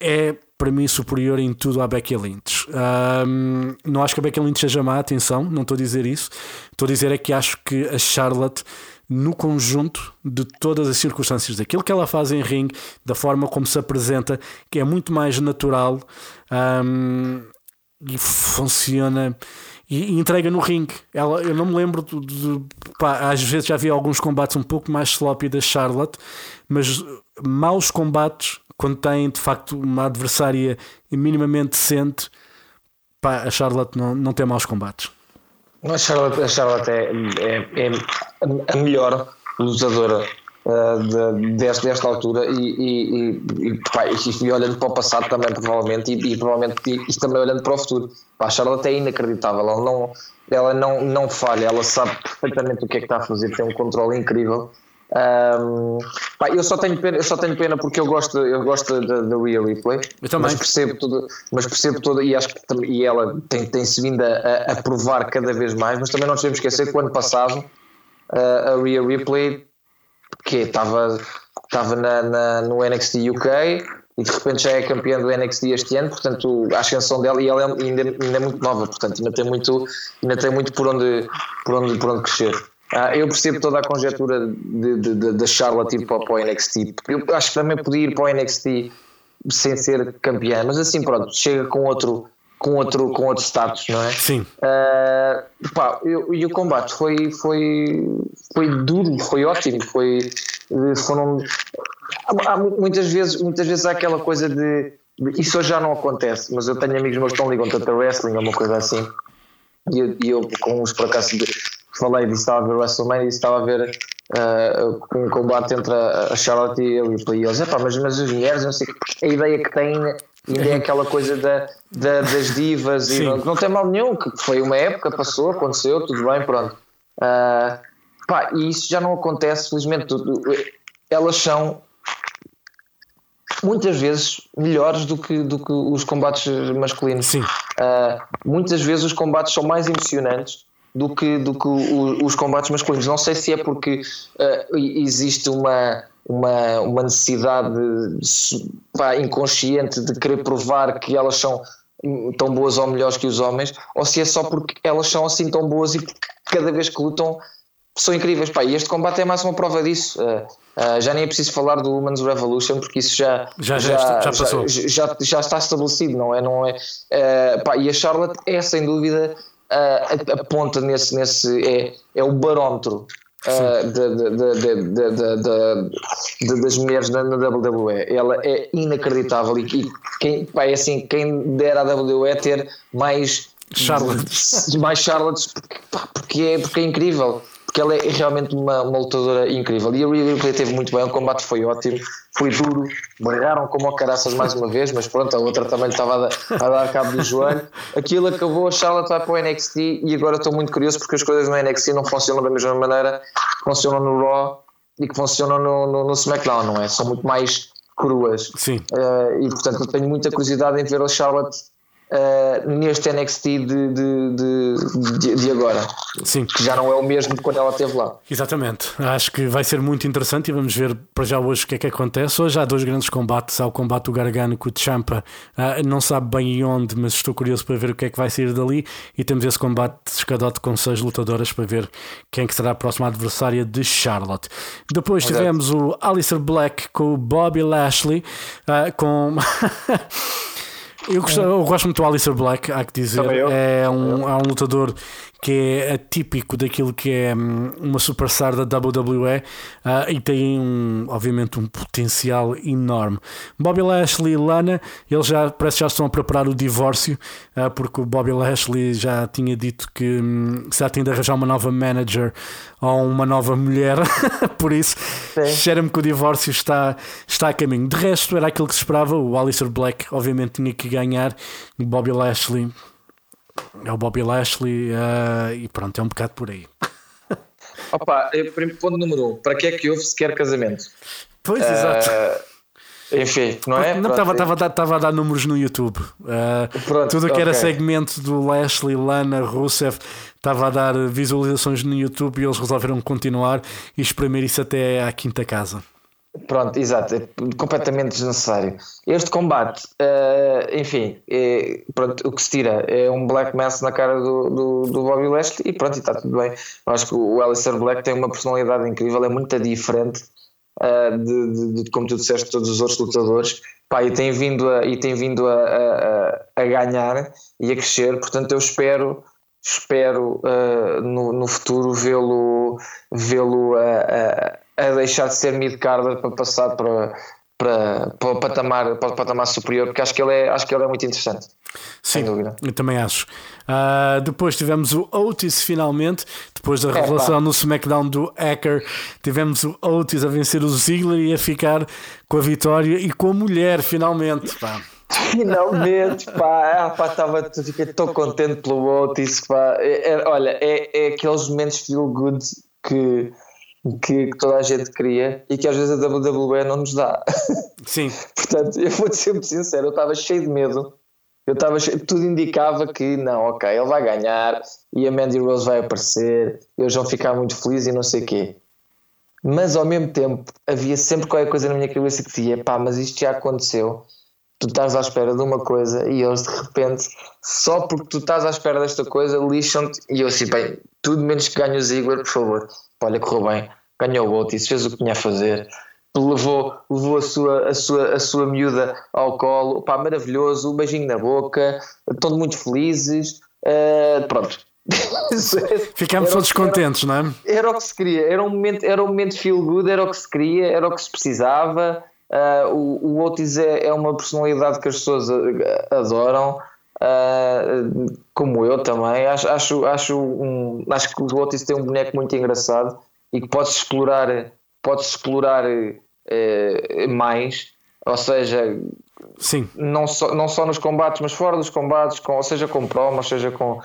é para mim superior em tudo à Becky Lynch. Ahm, não acho que a Becky Lynch seja má, atenção, não estou a dizer isso. Estou a dizer é que acho que a Charlotte, no conjunto de todas as circunstâncias daquilo que ela faz em ringue, da forma como se apresenta, que é muito mais natural ahm, e funciona. E, entrega no ringue. Ela, eu não me lembro de, de- pá, às vezes já vi alguns combates um pouco mais sloppy da Charlotte, mas maus combates quando tem de facto uma adversária minimamente decente, pá, a Charlotte não, não tem maus combates. A Charlotte, a Charlotte é, é, é a melhor lutadora uh, de- desta, desta altura e, e, e, e, pá, e- olhando para o passado também provavelmente e, provavelmente e também olhando para o futuro Pá, a Charlotte é inacreditável ela não, ela não, não falha ela sabe perfeitamente o que é que está a fazer tem um controle incrível Um, pá, eu só tenho pena, eu só tenho pena porque eu gosto, eu gosto da da Rhea Ripley, Eu também. mas percebo tudo, mas percebo tudo e acho que e ela tem, tem se vindo a, a- provar cada vez mais, mas também não nos devemos esquecer que o ano passado uh, a Rhea Ripley que estava estava na, na- no NXT UK e de repente já é campeã do NXT este ano, portanto a ascensão dela e ela ainda, ainda é muito nova, portanto ainda tem muito, ainda tem muito por onde, por onde, por onde crescer. Ah, eu percebo toda a conjetura de, de, de, da Charlotte ir para, para o NXT. Eu acho que também podia ir para o NXT sem ser campeã, mas assim pronto, chega com outro, com outro, com outro status, não é? Sim. Ah, pá, eu- e o combate foi, foi, foi duro, foi ótimo, foi, foram há, há muitas vezes muitas vezes há aquela coisa de, de- isso hoje já não acontece, mas eu tenho amigos meus que não ligam tanto a wrestling ou uma coisa assim e eu, e eu com uns por acaso de- falei disso, estava a ver WrestleMania e estava a ver ah, um combate entre a, Charlotte e a Ripley e eles, "Epá, mas, mas as mulheres não sei o quê." a ideia que têm ainda é aquela coisa da, da- das divas e não, não tem mal nenhum, que foi uma época, passou, aconteceu, tudo bem, pronto Ah, pá, e isso já não acontece, felizmente tudo- elas são muitas vezes melhores do que, do que os combates masculinos. Sim. Uh, muitas vezes os combates são mais emocionantes do que, do que o- os combates masculinos. Não sei se é porque uh, existe uma, uma, uma necessidade pá, inconsciente de querer provar que elas são tão boas ou melhores que os homens, ou se é só porque elas são assim tão boas e cada vez que lutam são incríveis. Pá, e este combate é mais uma prova disso. Uh, uh, já nem é preciso falar do Women's Revolution porque isso já, Já- já está- já passou. já, já está estabelecido, não é? Não é uh, pá, e a Charlotte é sem dúvida uh, aponta nesse. nesse é, é o barómetro Uh, de, de, de, das mulheres na, na, WWE. Ela é inacreditável e, e quem, pá, é assim, quem dera à WWE é ter mais Charlotte. mais Charlotte porque, porque, é, porque é incrível porque ela é realmente uma, uma lutadora incrível e a Rhea Ripley teve muito bem, o combate foi ótimo foi duro, barraram como a caraças mais uma vez, mas pronto, a outra também estava a dar, a dar cabo do joelho aquilo acabou, a Charlotte vai para o NXT e agora estou muito curioso porque as coisas no NXT não funcionam da mesma maneira que funcionam no Raw e que funcionam no, no, no SmackDown, não é? São muito mais cruas Sim. Uh, e portanto eu tenho muita curiosidade em ver a Charlotte uh, neste NXT de, de, de, de- agora, Sim. que já não é o mesmo de quando ela esteve lá. Exatamente, acho que vai ser muito interessante e vamos ver para já hoje o que é que acontece. Hoje há dois grandes combates: há o combate do Gargano com o Champa, Ah, não sabe bem onde, mas estou curioso para ver o que é que vai sair dali. E temos esse combate de escadote com seis lutadoras para ver quem que será a próxima adversária de Charlotte. Depois Exato. tivemos o Alistair Black com o Bobby Lashley, ah, com. Eu, gosto, eu gosto muito do Alistair Black, há que dizer. É um, é um lutador que é atípico daquilo que é hum, uma superstar da WWE ah, e tem um, obviamente um potencial enorme. Bobby Lashley e Lana, eles já parece que já estão a preparar o divórcio, ah, porque o Bobby Lashley já tinha dito que se já tinha de arranjar uma nova manager ou uma nova mulher, por isso cheira-me que o divórcio está, está a caminho. De resto, era aquilo que se esperava. O Alistair Black, obviamente, tinha que ganhar. Bobby Lashley é o Bobby Lashley eh, e pronto, é um bocado por aí. Opa, ponto número um: para que é que houve sequer casamento? Pois, exato. Eh, enfim, não é? Não estava estava a dar- estava a dar números no YouTube. Uh, Pronto, tudo o que era ok. segmento do Lashley, Lana, Rusev estava a dar visualizações no YouTube e eles resolveram continuar e exprimir isso até à quinta casa. Pronto, exato, é completamente desnecessário. Este combate, eh, enfim, é, pronto, o que se tira é um Black Mass na cara do, do, do Bobby Lashley e pronto, está tudo bem. Eu acho que o Alistair Black tem uma personalidade incrível, é muito diferente eh, de, de- de, como tu disseste, todos os outros lutadores. Pá, e tem vindo, a, e tem vindo a, a, a- ganhar e a crescer, portanto eu espero espero eh, no, no futuro vê-lo vê-lo a, a deixar de ser mid-carder para passar para, para, para, o patamar, para o patamar superior, porque acho que ele é, acho que ele é muito interessante. Sim, dúvida. eu também acho. Ah, depois tivemos o Otis finalmente, depois da revelação no SmackDown do Hacker, tivemos o Otis a vencer o Ziggler e a ficar com a vitória e com a mulher finalmente. Pá. Finalmente, pá, ah, pá, estava, fiquei tão contente pelo Otis, pá. É- é- olha, é, é aqueles momentos feel good que, que, que toda a gente queria e que às vezes a WWE não nos dá. Sim, Portanto, eu vou-te ser muito sincero, eu estava cheio de medo. Eu estava cheio- tudo indicava que não, ok, ele vai ganhar e a Mandy Rose vai aparecer, eles vão ficar muito felizes e não sei o quê. Mas ao mesmo tempo havia sempre qualquer coisa na minha cabeça que dizia, pá, mas isto já aconteceu. Tu estás à espera de uma coisa e eles de repente, só porque tu estás à espera desta coisa, lixam-te. E eu assim, bem, tudo menos que ganhe o Ziggler, por favor. Olha, correu bem, ganhou o Otis, fez o que tinha a fazer, levou, levou a, sua, a, sua, a sua miúda ao colo, pá, maravilhoso, um beijinho na boca, estão muito felizes. eh, pronto. ficámos todos que- era- contentes, não é? era o que se queria, era um momento, era um momento feel good, era o que se queria, era o que se precisava. Ah, o, o Otis é, é uma personalidade que as pessoas ah, adoram, ah, como eu também. Acho, acho, acho, um, acho que o Otis tem um boneco muito engraçado e que pode explorar, pode explorar eh, mais, ou seja, Sim, não só, não só nos combates, mas fora dos combates, com, seja com promos, seja com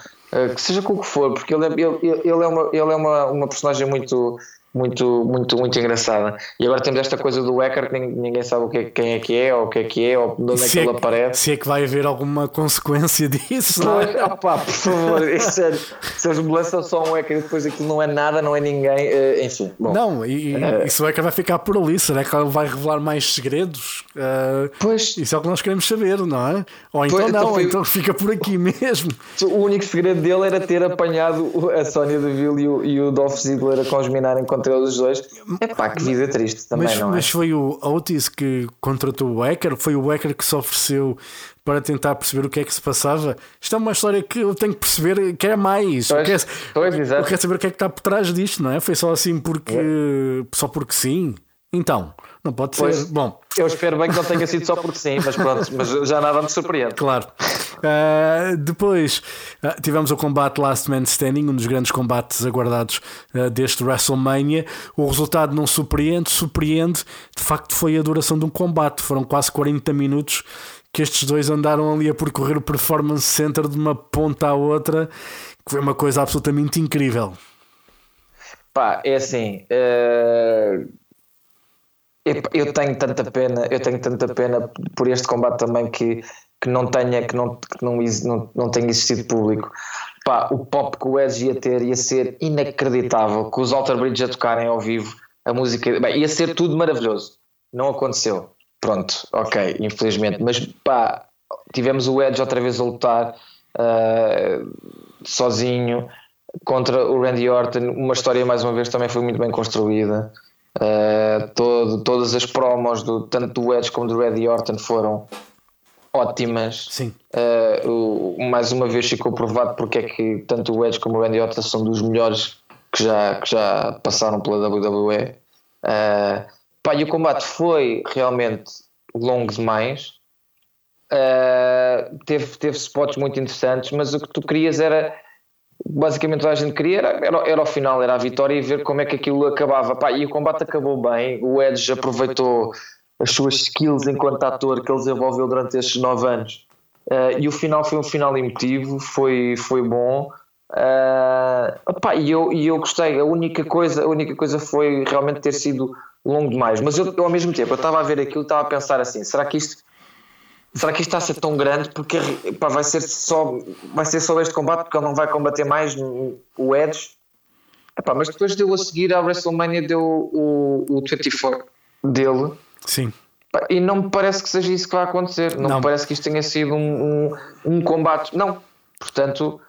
que seja com o que for, porque ele é, ele, ele é, uma, ele é uma, uma personagem muito, muito, muito, muito engraçada. E agora temos esta coisa do Hacker que ninguém, sabe o que, é- quem é que é, ou o que é que é, ou de onde é que se, ele é, aparece. se é que vai haver alguma consequência disso, não é? Opá, por favor, é sério. Se eles me lançam só um hacker e depois aquilo não é nada, não é ninguém, eh, enfim. Bom, Não, e, e isso é que vai ficar por ali. Será que ele vai revelar mais segredos? Ah, Pois. Isso é o que nós queremos saber, não é? Ou então Pois, então não, foi- então fica por aqui mesmo. O único segredo dele era ter apanhado o- a Sónia Deville e o, e o Dolph Ziggler a cosminarem contra eles dois. É pá, que vida triste também, Mas, não é? mas foi o Otis que contratou o Hacker? Foi o Hacker que se ofereceu para tentar perceber o que é que se passava? Isto é uma história que eu tenho que perceber, quer mais. Eu Pois, quero, pois, eu exato. quero saber o que é que está por trás disto, não é? Foi só assim porque. Só porque sim. Então, não pode Pois. ser. Bom, Eu espero bem que não tenha sido só porque sim, mas pronto, mas já nada me surpreende. Claro. Uh, depois uh, tivemos o combate Last Man Standing, um dos grandes combates aguardados uh, deste WrestleMania. O resultado não surpreende, surpreende. De facto, foi a duração de um combate. Foram quase 40 minutos que estes dois andaram ali a percorrer o Performance Center de uma ponta à outra, que foi uma coisa absolutamente incrível. Pá, é assim. epá, Eu tenho tanta pena, eu tenho tanta pena por este combate também que, que não tenha, que não, que não, não, não tenha existido público. Pá, o pop que o Edge ia ter ia ser inacreditável, com os Alter Bridge a tocarem ao vivo, a música, bem, ia ser tudo maravilhoso. Não aconteceu. Pronto, ok, infelizmente. Mas pá, tivemos o Edge outra vez a lutar eh, sozinho contra o Randy Orton. Uma história, mais uma vez, também foi muito bem construída. Eh, todo, todas as promos, do, tanto do Edge como do Randy Orton, foram ótimas. Sim. Eh, o- mais uma vez ficou provado porque é que tanto o Edge como o Randy Orton são dos melhores que já, que já passaram pela WWE. Eh, pá, e o combate foi realmente longo demais. Eh, teve, teve spots muito interessantes, mas o que tu querias era basicamente a gente queria era, era, era o final, era a vitória e ver como é que aquilo acabava. Pá, e o combate acabou bem. O Edge aproveitou as suas skills enquanto ator que ele desenvolveu durante estes nove anos Uh, e o final foi um final emotivo, foi, foi bom. Uh, e, eu, e eu gostei. A única, coisa, a única coisa foi realmente ter sido longo demais. Mas eu, eu, ao mesmo tempo, eu estava a ver aquilo estava a pensar assim: será que isto. Será que isto está a ser tão grande porque pá, vai, ser só, vai ser só este combate porque ele não vai combater mais o Edge? Epá, mas depois deu a seguir à WrestleMania deu o, o 24 dele Sim. E não me parece que seja isso que vai acontecer. Não, Não. me parece que isto tenha sido um, um, um combate. Não. Portanto,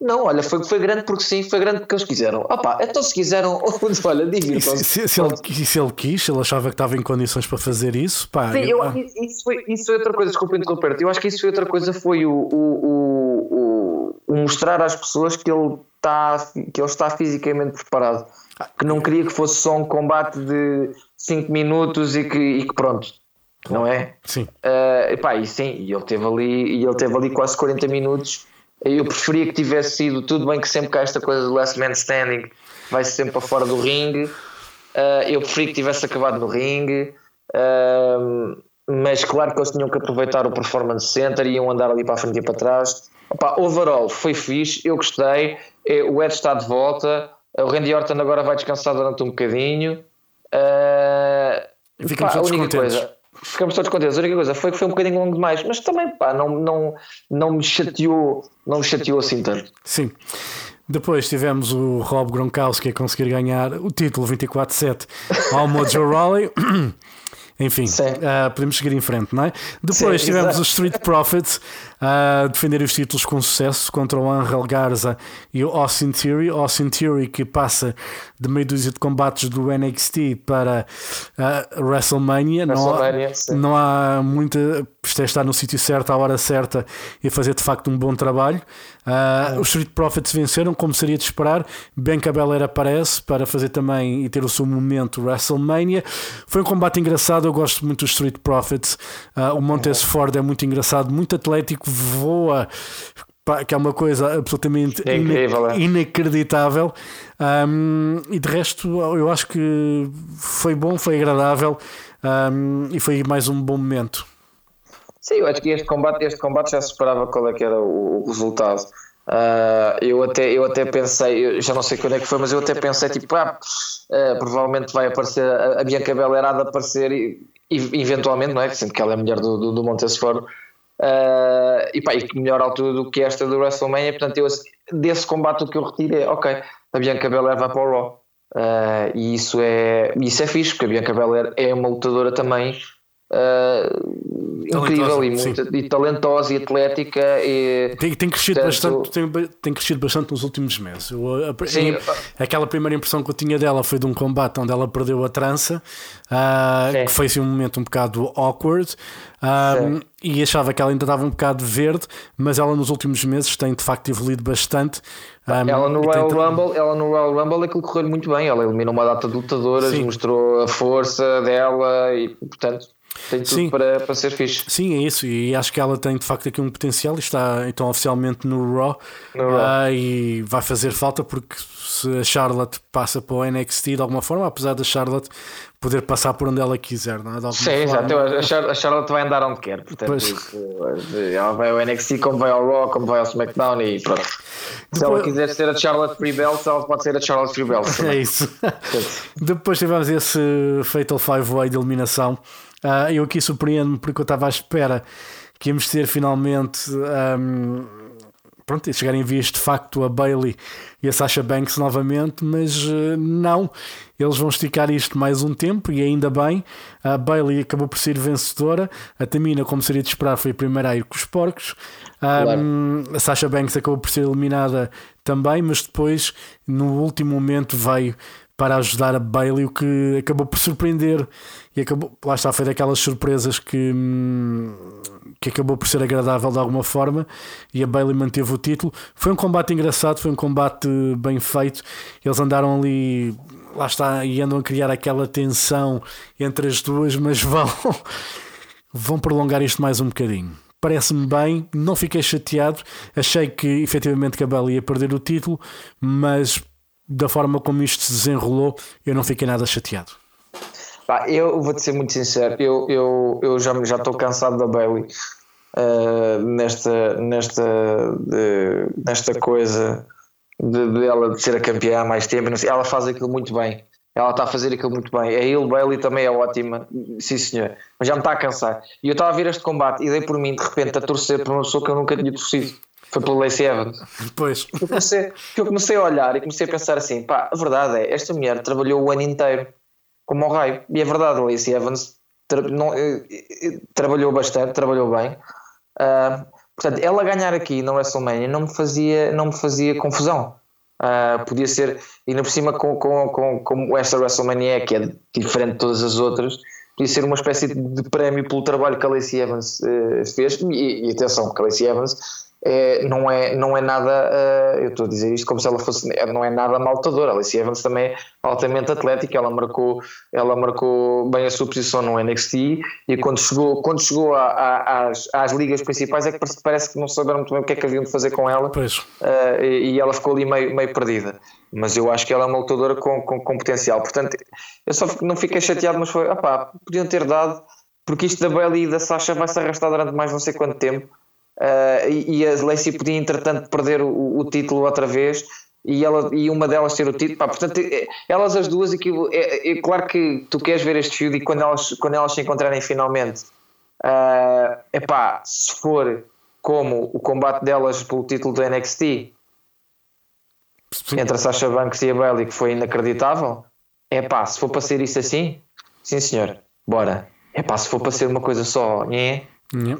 não, olha, foi, foi grande porque sim, foi grande porque eles quiseram. Opá, então se quiseram, olha, divirtam-se. se, se, se ele, e se ele quis, ele achava que estava em condições para fazer isso, pá. Sim, eu- isso, foi, isso foi outra coisa, desculpa interromper-te. Eu acho que isso foi outra coisa, foi o, o, o, o- o mostrar às pessoas que ele, está, que ele está fisicamente preparado. Que não queria que fosse só um combate de 5 minutos e que, e que pronto, não é? Sim. Uh, epá, e sim, e ele teve ali, e ele teve ali quase 40 minutos. Eu preferia que tivesse sido tudo bem que sempre cá esta coisa do last man standing vai sempre para fora do ringue. Uh, eu preferia que tivesse acabado no ringue. Uh, mas claro que eles tinham que aproveitar o performance center e iam andar ali para a frente e para trás. Opa, overall foi fixe, eu gostei. Eh, O Ed está de volta. O Randy Orton agora vai descansar durante um bocadinho. Uh, Ficamos pá, a única coisa, ficamos todos contentes. A única coisa foi que foi um bocadinho longo demais, mas também pá, não, não, não me chateou, não me chateou assim tanto. Sim. Depois tivemos o Rob Gronkowski a conseguir ganhar o título 24-7 ao Mojo Rawley. Enfim, ah, podemos seguir em frente, não é? Depois Sim, tivemos exato. os Street Profits a defender os títulos com sucesso contra o Angel Garza e o Austin Theory. Austin Theory que passa de meia dúzia de combates do NXT para ah, WrestleMania. Não há- WrestleMania, não há muita. Isto é estar no sítio certo, à hora certa e fazer de facto um bom trabalho. Ah, os Street Profits venceram, como seria de esperar. Ben Cabellera aparece para fazer também e ter o seu momento WrestleMania. Foi um combate engraçado. Eu gosto muito dos Street Profits. Ah, o Montez Ford é muito engraçado, muito atlético, voa. pá, Que é uma coisa absolutamente É incrível, ina- é. inacreditável. Um, e de resto, eu acho que foi bom, foi agradável um, e foi mais um bom momento. Sim, eu acho que este combate, este combate já se esperava qual é que era o, o resultado. Ah, eu, até, eu até pensei, eu já não sei quando é que foi, mas eu até pensei tipo, ah, ah, provavelmente vai aparecer, a, a Bianca Belair há de aparecer e, e- eventualmente, não é? Sendo que ela é a mulher do, do, do Montesfort. Ah, e pá, e que melhor altura do que esta do WrestleMania, portanto, eu, desse combate o que eu retiro é, ok, a Bianca Belair vai para o Raw. Ah, e isso é, isso é fixe, porque a Bianca Belair é uma lutadora também ah, incrível e, muito, e talentosa e atlética e Tem, tem crescido Portanto- bastante, tem, tem crescido bastante nos últimos meses. Eu, a- Sim. a- aquela primeira impressão que eu tinha dela foi de um combate onde ela perdeu a trança, Sim. que foi assim, um momento um bocado awkward. Sim. e achava que ela ainda estava um bocado verde, mas ela nos últimos meses tem de facto evoluído bastante. Ah, ela no tem Royal tra- Rumble ela no Royal Rumble aquilo correu muito bem ela eliminou uma data de lutadoras Sim. mostrou a força dela e portanto tem tudo Sim. para, para ser fixe Sim, é isso, e acho que ela tem de facto aqui um potencial e está então oficialmente no Raw, No Raw. Ah, e vai fazer falta porque se a Charlotte passa para o NXT de alguma forma, apesar da Charlotte poder passar por onde ela quiser, não é? Sim, exato. A Char- a Charlotte vai andar onde quer. Portanto, isso, ela vai ao NXT, como vai ao Raw, como vai ao SmackDown e pronto. Se ela quiser ser a Charlotte Free Belt, ela pode ser a Charlotte Free Belt. É isso. Depois tivemos esse Fatal Five Way de eliminação. Ah, eu aqui surpreendo-me porque eu estava à espera que íamos ter finalmente. ahm, pronto, chegar em vias de facto a Bailey e a Sasha Banks novamente, mas eh, não. Eles vão esticar isto mais um tempo e ainda bem. A Bailey acabou por ser vencedora. A Tamina, como seria de esperar, foi a primeira a ir com os porcos. Ahm, a Sasha Banks acabou por ser eliminada também, mas depois, no último momento, veio para ajudar a Bailey, o que acabou por surpreender e acabou, lá está, foi daquelas surpresas que, hum, que acabou por ser agradável de alguma forma e a Bailey manteve o título. Foi um combate engraçado, foi um combate bem feito. Eles andaram ali, lá está, e andam a criar aquela tensão entre as duas, mas vão, vão prolongar isto mais um bocadinho. Parece-me bem, não fiquei chateado. Achei que efetivamente que a Bailey ia perder o título, mas da forma como isto se desenrolou, eu não fiquei nada chateado. Eu vou-te ser muito sincero, eu, eu, eu já estou cansado da Bailey. uh, nesta, nesta, de- nesta coisa de, de ela ser a campeã há mais tempo. ela faz aquilo muito bem. Ela está a fazer aquilo muito bem. A Hill Bailey também é ótima, sim senhor, mas já me está a cansar. E eu estava a ver este combate e dei por mim de repente a torcer por uma pessoa que eu nunca tinha torcido. Foi pelo Lacey Evans. Depois. Eu comecei, que eu comecei a olhar e comecei a pensar assim: pá, a verdade é, esta mulher trabalhou o ano inteiro como ao raio. E é verdade, a Lacey Evans tra- não, eh, eh, trabalhou bastante, trabalhou bem. Ah, portanto, ela ganhar aqui na WrestleMania não me fazia, não me fazia confusão. Ah, podia ser, ainda por cima, com, com, com, como esta WrestleMania é, que é diferente de todas as outras, podia ser uma espécie de prémio pelo trabalho que a Lacey Evans eh, fez. E, e atenção, que a Lacey Evans é, não, é, não é nada, eh, eu estou a dizer isto como se ela fosse, não é nada maltadora. A Lacey Evans também é altamente atlética, ela marcou, ela marcou bem a sua posição no NXT e quando chegou, quando chegou a- a- às, às ligas principais é que parece, que não souberam muito bem o que é que haviam de fazer com ela. Uh, e, e ela ficou ali meio, meio perdida. Mas eu acho que ela é uma lutadora com, com, com potencial. Portanto, eu só não fiquei chateado, mas foi, opá, podiam ter dado, porque isto da Bailey e da Sasha vai se arrastar durante mais não sei quanto tempo. Uh, e, e a Lacey podia, entretanto, perder o, o título outra vez. E, ela, e uma delas ter o título, Pá, portanto, é- elas as duas, aquilo, é, é claro que tu queres ver este feud e quando elas, quando elas se encontrarem finalmente, é epá, se for como o combate delas pelo título do NXT, Sim. entre a Sasha Banks e a Bailey que foi inacreditável é pá, se for para ser isso assim sim senhor, bora é pá, se for para ser uma coisa só nhé,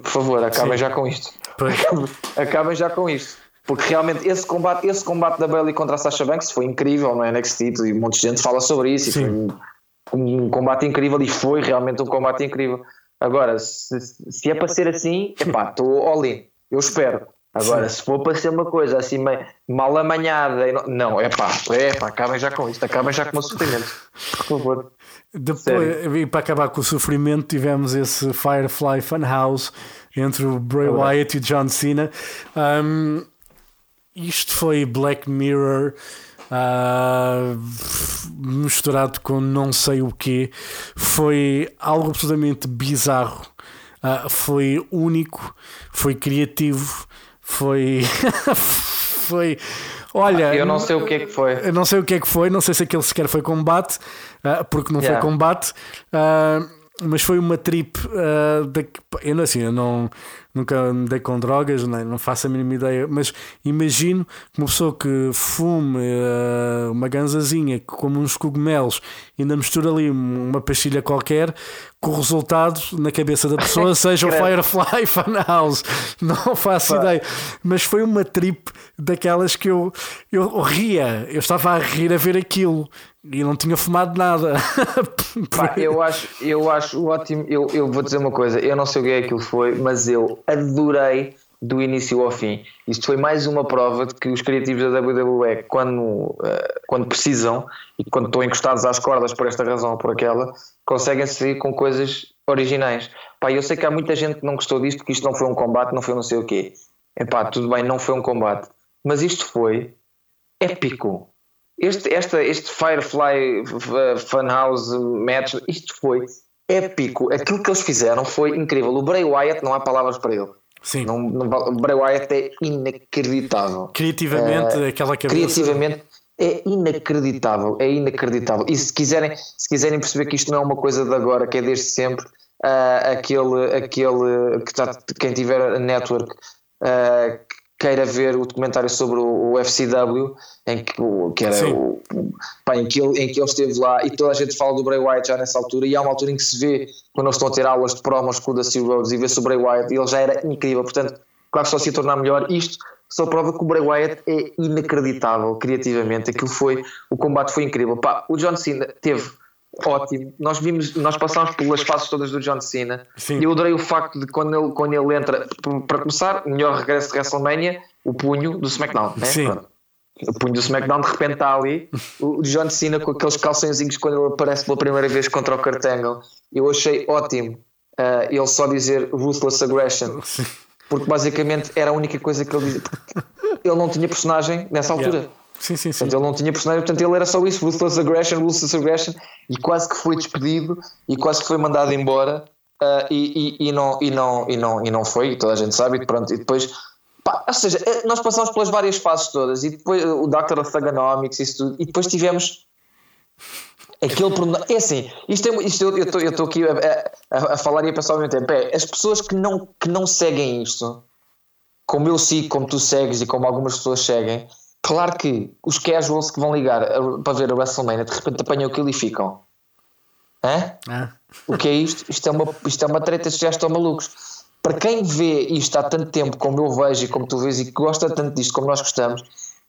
Por favor, acabem Sim. já com isto. Acabem já com isto. Porque realmente esse combate, esse combate da Bailey contra a Sasha Banks foi incrível no NXT e um monte de gente fala sobre isso e Sim. foi um, um combate incrível e foi realmente um combate incrível. Agora, se, se é para ser assim é pá, estou all in. Eu espero. Agora, se for para ser uma coisa assim mal amanhada, não, não, é pá, é pá, acabem já com isto, acabem já com o sofrimento, por favor. Depois, e para acabar com o sofrimento, tivemos esse Firefly Funhouse entre o Bray Wyatt e o John Cena. Um, isto foi Black Mirror ah, misturado com não sei o que. Foi algo absolutamente bizarro. Ah, foi único, foi criativo, foi. foi. Olha, Eu não sei o que é que foi. eu não sei o que é que foi, não sei se aquele sequer foi combate, ah, porque não Yeah. foi combate, ah, mas foi uma trip. ah, da, eu não assim, eu não, nunca me dei com drogas, nem, não faço a mínima ideia, mas imagino que uma pessoa que fume ah, uma ganzazinha, que come uns cogumelos e ainda mistura ali uma pastilha qualquer, que o resultado na cabeça da pessoa seja o. Firefly Funhouse. Não faço ideia, mas foi uma trip daquelas que eu, eu ria, eu estava a rir a ver aquilo e não tinha fumado nada. Pá, eu acho, eu acho ótimo. Eu, eu vou dizer uma coisa: eu não sei o que é aquilo foi, mas eu adorei do início ao fim. Isto foi mais uma prova de que os criativos da WWE, quando, eh, quando precisam e quando estão encostados às cordas por esta razão ou por aquela, conseguem sair com coisas originais. Pá, eu sei que há muita gente que não gostou disto, que isto não foi um combate, não foi não sei o quê. Epá, tudo bem, não foi um combate, mas isto foi épico. Este, esta, este Firefly uh, Funhouse match, isto foi épico. Aquilo que eles fizeram foi incrível. O Bray Wyatt, não há palavras para ele. Sim. Não, não, o Bray Wyatt é inacreditável. Criativamente, Eh, aquela cabeça. Criativamente é inacreditável, é inacreditável. E se quiserem, se quiserem perceber que isto não é uma coisa de agora, que é desde sempre, ah, aquele, aquele que está, quem tiver a network que queira ver o documentário sobre o, o FCW, em que, o- que era Sim. o, pá, em, que ele, em que ele esteve lá e toda a gente fala do Bray Wyatt já nessa altura, e há uma altura em que se vê quando eles estão a ter aulas de promos com o Rhodes e vê-se o Bray Wyatt, ele já era incrível, portanto, claro que só se ia tornar melhor. Isto só prova que o Bray Wyatt é inacreditável criativamente. Aquilo foi, o combate foi incrível. Pá, o John Cena teve ótimo. Nós vimos, nós passámos pelas fases todas do John Cena Sim. e eu adorei o facto de quando ele, quando ele entra, para começar, o melhor regresso de WrestleMania, o punho do SmackDown. Né? Sim. Pronto. O punho do SmackDown de repente está ali, o John Cena com aqueles calçõezinhos quando ele aparece pela primeira vez contra o Kurt Angle. Eu achei ótimo ah, ele só dizer Ruthless Aggression porque basicamente era a única coisa que ele dizia. Ele não tinha personagem nessa altura. Yeah. Sim, sim, sim. Portanto, ele não tinha personagem, portanto, ele era só isso, Ruthless Aggression, Ruthless Aggression, e quase que foi despedido e quase que foi mandado embora ah, e, e, e, não, e, não, e, não, e não foi, e toda a gente sabe, e pronto, e depois. Pá, ou seja, eh, nós passamos pelas várias fases todas, e depois o Doctor of Thugonomics, isso tudo, e depois tivemos aquele pormenor. É assim, isto é, isto eu estou eu estou aqui a, a, a falar e a pensar ao mesmo tempo. É, as pessoas que não, que não seguem isto, como eu sigo, como tu segues e como algumas pessoas seguem, claro que os casuals que vão ligar a- para ver a WrestleMania de repente apanham aquilo e ficam. Hã? Ah, O que é isto? Isto é uma, isto é uma treta, estes já estão malucos. Para quem vê isto há tanto tempo, como eu vejo e como tu vês, e que gosta tanto disto como nós gostamos,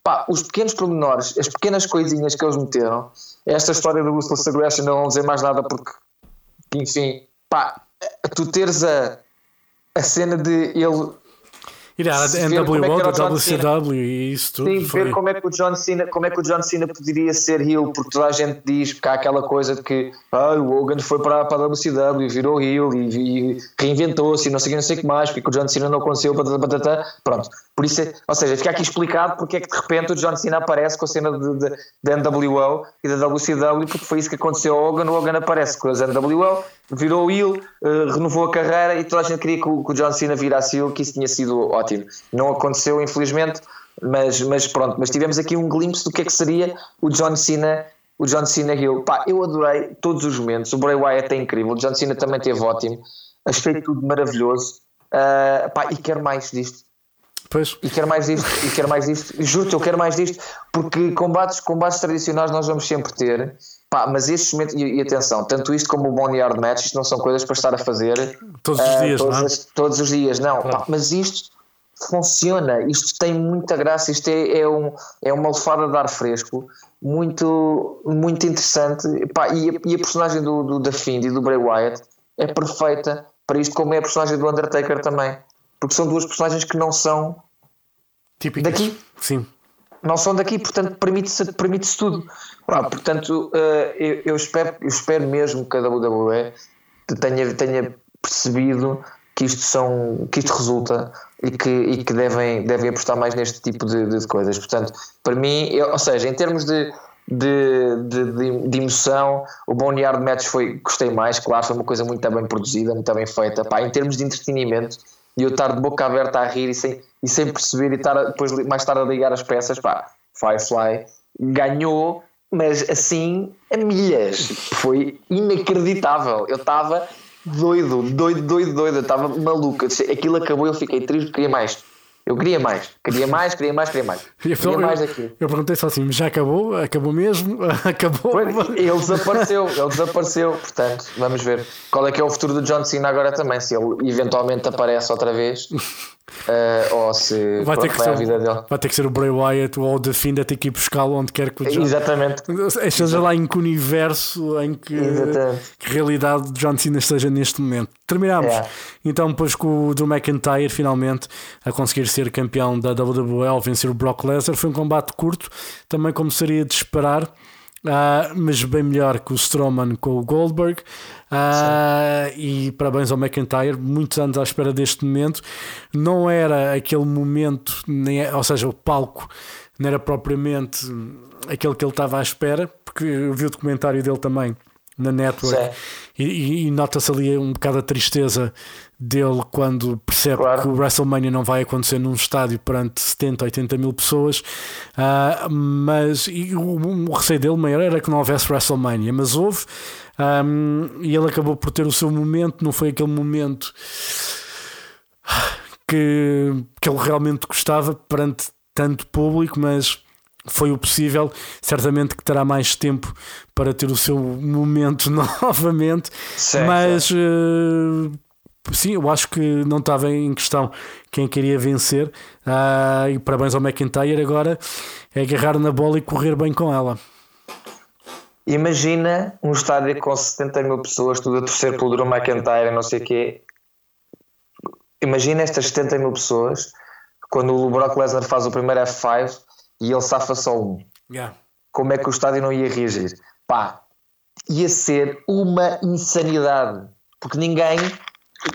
pá, os pequenos pormenores, as pequenas coisinhas que eles meteram, esta história do Ruthless Aggression, não vou dizer mais nada porque, enfim, pá, tu teres a, a cena de ele ir que NWO, da. WCW e isso tudo. Sim, foi- ver como é que o John Cena, como é que o John Cena poderia ser heel, porque toda a gente diz que há aquela coisa de que ah, o Hogan foi para, para a WCW e virou heel e, e reinventou-se e não sei o que, não sei o que mais, porque o John Cena não aconteceu, patata, patata, pronto. Por isso, é- ou seja, fica aqui explicado porque é que de repente o John Cena aparece com a cena da NWO e da WCW, porque foi isso que aconteceu ao Hogan, o Hogan aparece com as NWO, virou heel, eh, renovou a carreira e toda a gente queria que o, que o John Cena virasse heel, que isso tinha sido ótimo. Não aconteceu, infelizmente, mas, mas pronto, mas tivemos aqui um glimpse do que é que seria o John Cena, o John Cena Hill. Pá, eu adorei todos os momentos. O Bray Wyatt é incrível, o John Cena também teve ótimo. Achei tudo maravilhoso. Ah, pá, e quero mais disto. Pois, E quero mais disto, e quero mais disto. Juro-te, eu quero mais disto, porque combates, combates tradicionais nós vamos sempre ter. Pá, mas estes momentos, e, e atenção, tanto isto como o Boneyard Match, isto não são coisas para estar a fazer Todos os ah, dias, todos, não é? todos os dias, não. Pá, mas isto funciona, isto tem muita graça, isto é, é, um, é uma lefada de ar fresco, muito, muito interessante. Pá, e, a, e a personagem do, do da Find e do Bray Wyatt é perfeita para isto, como é a personagem do Undertaker também, porque são duas personagens que não são típicas. Daqui? Sim. Não são daqui, portanto permite-se permite tudo. Pá, portanto, eh, eu, espero, eu espero mesmo que a WWE tenha, tenha percebido que isto são que isto resulta e que, e que devem, devem apostar mais neste tipo de, de coisas. Portanto, para mim, eu- ou seja, em termos de, de, de, de- de emoção, o Boneyard Match foi, gostei mais, claro, foi uma coisa muito bem produzida, muito bem feita. Pá, em termos de entretenimento, e eu estar de boca aberta a rir e sem, e sem perceber e estar a- depois mais tarde a ligar as peças, pá, Firefly ganhou, mas assim a milhas. Foi inacreditável. Eu estava doido, doido, doido, doido. Eu estava maluco. Aquilo acabou eu fiquei triste, queria mais. Eu queria mais, queria mais, queria mais, queria mais. E Queria eu, mais eu, daquilo. eu perguntei só assim, já acabou? Acabou mesmo? Acabou? Pois, Ele desapareceu, ele desapareceu, portanto, vamos ver qual é que é o futuro do John Cena agora também, se ele eventualmente aparece outra vez eh, ou se Vai ter, que ser, à vida dele. vai ter que ser o Bray Wyatt ou o The Fiend a ter que ir buscá-lo onde quer que o John... Exatamente. Esteja lá em que universo, em que, que realidade John Cena esteja neste momento. Terminamos É. então depois com o Drew McIntyre finalmente a conseguir ser campeão da WWE ao vencer o Brock Lesnar. Foi um combate curto, também como seria de esperar. ah, mas bem melhor que o Strowman com o Goldberg Ah, e parabéns ao McIntyre muitos anos à espera deste momento não era aquele momento nem é- ou seja o palco não era propriamente aquele que ele estava à espera porque eu vi o documentário dele também na network e, e- e nota-se ali um bocado a tristeza dele quando percebe Claro. que o WrestleMania não vai acontecer num estádio perante 70, 80 mil pessoas. Ah, mas o, o receio dele maior era que não houvesse WrestleMania, mas houve ahm, e ele acabou por ter o seu momento. Não foi aquele momento que, que ele realmente gostava perante tanto público, mas foi o possível. Certamente que terá mais tempo para ter o seu momento novamente, Sim, mas eh, sim, eu acho que não estava em questão quem queria vencer. Ah, e parabéns ao McIntyre. Agora é agarrar na bola e correr bem com ela. Imagina um estádio com 70 mil pessoas, tudo a torcer pelo Drew McIntyre, não sei o quê. Imagina estas 70 mil pessoas quando o Brock Lesnar faz o primeiro F5 e ele safa só um. Como é que o estádio não ia reagir? Pá, ia ser uma insanidade. Porque ninguém.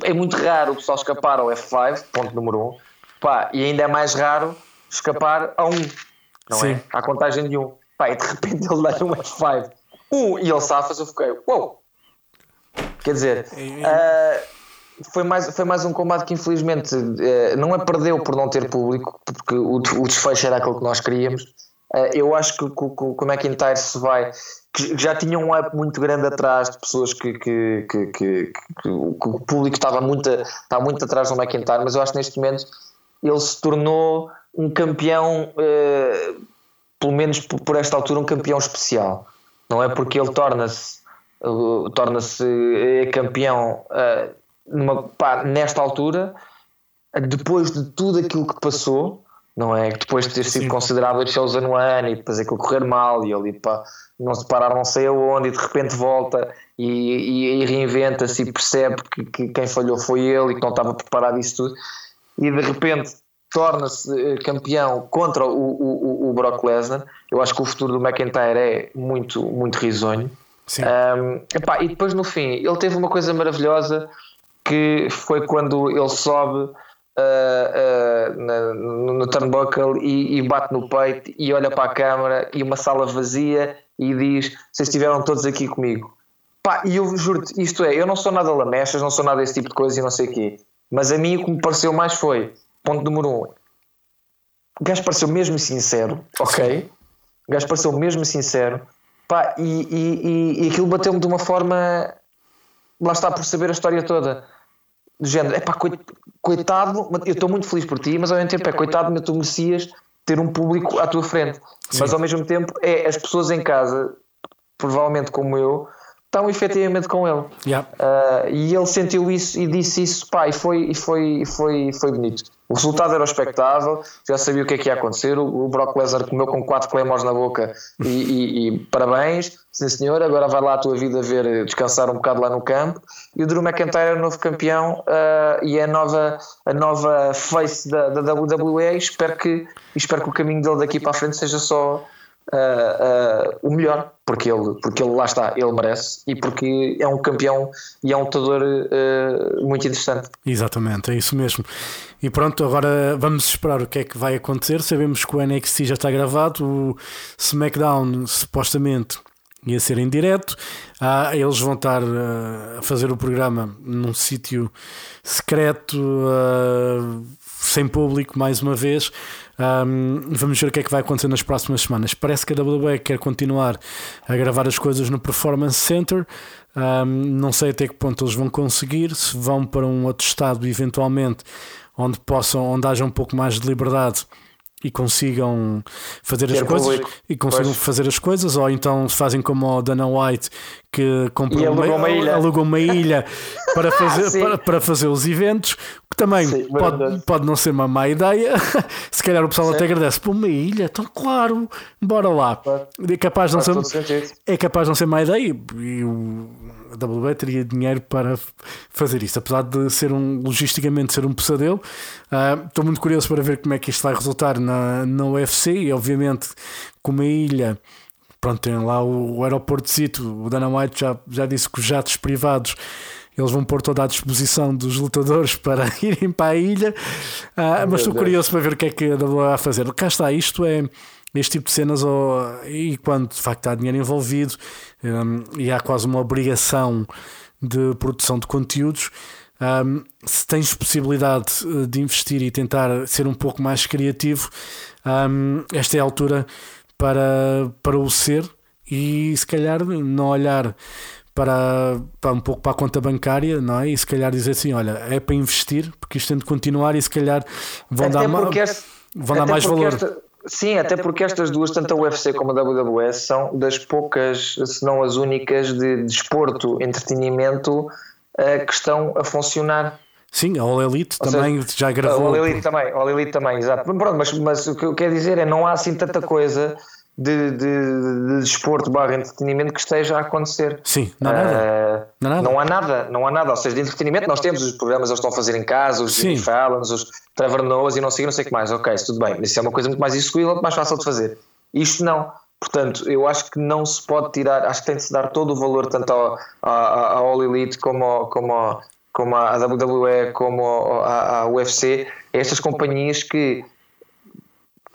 É muito raro o pessoal escapar ao F5, ponto número um. Pá, e ainda é mais raro escapar a um. Não Sim. é? À contagem de um. Pá, e de repente ele dá um F5. Um, e ele safa-se, eu fiquei, uou! Quer dizer, ah, foi, mais, foi mais um combate que infelizmente eh, não é perdeu por não ter público, porque o, o desfecho era aquilo que nós queríamos. Ah, eu acho que, que, que o McIntyre se vai. que já tinha um up muito grande atrás de pessoas que, que, que, que- o público estava muito, estava muito atrás do McIntyre, mas eu acho que neste momento ele se tornou um campeão, eh, pelo menos por esta altura, um campeão especial. Não é porque ele torna-se uh, torna-se eh, campeão eh, numa- pá, nesta altura, depois de tudo aquilo que passou, não é? Depois de ter sido considerado o Chosen One e depois aquilo correr mal e ele pá, não se parar não sei aonde e de repente volta e, e- e reinventa-se e percebe que, que quem falhou foi ele e que não estava preparado isso tudo e de repente torna-se eh, campeão contra o, o, o- Brock Lesnar. Eu acho que o futuro do McIntyre é muito, muito risonho. Um, epá, e depois no fim, ele teve uma coisa maravilhosa que foi quando ele sobe uh, uh, na- no, turnbuckle e, e bate no peito e olha para a câmara e uma sala vazia e diz: Vocês estiveram todos aqui comigo. Pá, e eu juro-te, isto é, eu não sou nada lamechas, não sou nada desse tipo de coisa e não sei o quê. Mas a mim o que me pareceu mais foi, ponto número um, o gajo pareceu mesmo sincero, ok? O gajo pareceu mesmo sincero, pá, e, e, e, aquilo bateu-me de uma forma, lá está por saber a história toda, do género, é pá, coitado, eu estou muito feliz por ti, mas ao mesmo tempo é coitado, mas tu merecias ter um público à tua frente, mas ao mesmo tempo é as pessoas em casa, provavelmente como eu, estão efetivamente com ele. Yeah. Uh, e ele sentiu isso e disse isso, pá, e foi, e foi, e foi, foi bonito. O resultado era expectável, já sabia o que é que ia acontecer. O, Brock Lesnar comeu com quatro claymores na boca e, e- e parabéns, sim senhor. Agora vai lá a tua vida ver, descansar um bocado lá no campo. E o Drew McIntyre é o novo campeão uh, e é a nova, a nova face da, da WWE. Espero que, espero que o caminho dele daqui para a frente seja só uh, uh, o melhor, porque ele, porque ele lá está, ele merece e porque é um campeão e é um lutador uh, muito interessante. Exatamente, é isso mesmo. E pronto, agora vamos esperar o que é que vai acontecer. Sabemos que o NXT já está gravado, o SmackDown supostamente ia ser em direto. Ah, eles vão estar ah, a fazer o programa num sítio secreto, ah, sem público, mais uma vez. Um, vamos ver o que é que vai acontecer nas próximas semanas. Parece que a WWE quer continuar a gravar as coisas no Performance Center. Um, não sei até que ponto eles vão conseguir. Se vão para um outro estado, eventualmente, onde possam, onde haja um pouco mais de liberdade e consigam fazer as Ter coisas público. e consigam Pois. fazer as coisas, ou então fazem como o Dana White que compra E alugou uma ilha. alugou uma ilha para fazer, Sim. para, para fazer os eventos, que também Sim, pode, verdade. pode não ser uma má ideia. Se calhar o pessoal até agradece por uma ilha, então claro, bora lá. É capaz de não Faz ser, é capaz de não ser má ideia e o a WWE teria dinheiro para fazer isso, apesar de ser um logisticamente ser um pesadelo. Ah, Estou muito curioso para ver como é que isto vai resultar na, na UFC e obviamente com uma ilha. Pronto, tem lá o, o aeroportozito. O Dana White já, já disse que os jatos privados eles vão pôr toda à disposição dos lutadores para irem para a ilha. Ah, mas estou curioso para ver o que é que a WWE vai fazer. Cá está, isto é este tipo de cenas ou, e quando de facto há dinheiro envolvido hum, e há quase uma obrigação de produção de conteúdos. hum, se tens possibilidade eh, de investir e tentar ser um pouco mais criativo, hum, esta é a altura para, para o ser e se calhar não olhar para, para um pouco para a conta bancária, não é? E se calhar dizer assim: olha, é para investir, porque isto tem de continuar e se calhar vão Até dar, ma- vão dar mais valor. esta- sim, até porque estas duas, tanto a UFC como a WWE, são das poucas, se não as únicas, de desporto, entretenimento eh, que estão a funcionar. Sim, a All Elite Ou também seja, já gravou. O Elite também, o Elite também, exato. Pronto, mas, mas o que eu quero dizer é não há assim tanta coisa de, de, de desporto barra entretenimento que esteja a acontecer. Sim, não há nada. Eh, Não há nada. não há nada, não há nada. Ou seja, de entretenimento nós temos os programas eles estão a fazer em casa, os Fallons, os Trevor Noahs e não sei, não sei o que mais. Ok, isso tudo bem. Mas isso é uma coisa muito mais execuível, muito mais fácil de fazer. Isto não. Portanto, eu acho que não se pode tirar, acho que tem de se dar todo o valor tanto ao, à, All Elite como, ao- como, ao- como à WWE, como à, à UFC, a estas companhias que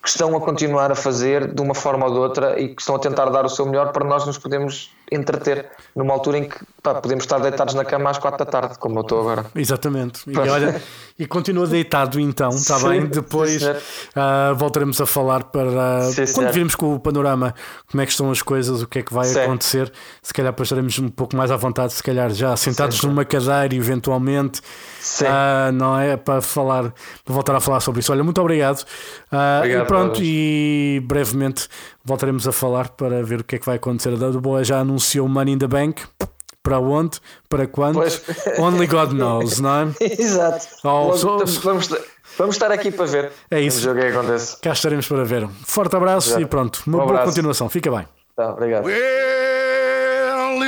que estão a continuar a fazer de uma forma ou de outra e que estão a tentar dar o seu melhor para nós nos podermos entreter numa altura em que pá, podemos estar deitados na cama às quatro da tarde, como eu estou agora. Exatamente. E, olha, e continua deitado então, está Sim, bem? Depois sim, ah, voltaremos a falar para Sim, quando virmos com o panorama como é que estão as coisas, o que é que vai Sim. acontecer. Se calhar depois estaremos um pouco mais à vontade, se calhar já sentados numa cadeira eventualmente. Sim. ah, não é? Para falar, para voltar a falar sobre isso. Olha, muito obrigado. Ah, Obrigado, e pronto, e brevemente voltaremos a falar para ver o que é que vai acontecer. A Double já anunciou Money in the Bank. Para onde? Para quando? Pois. Only God knows, não é? Exato. Oh, vamos, vamos estar aqui para ver É isso. o jogo que acontece. Cá estaremos para ver. Forte abraço Exato. e pronto. Uma Um boa abraço. continuação. Fica bem. Tá, obrigado. Well,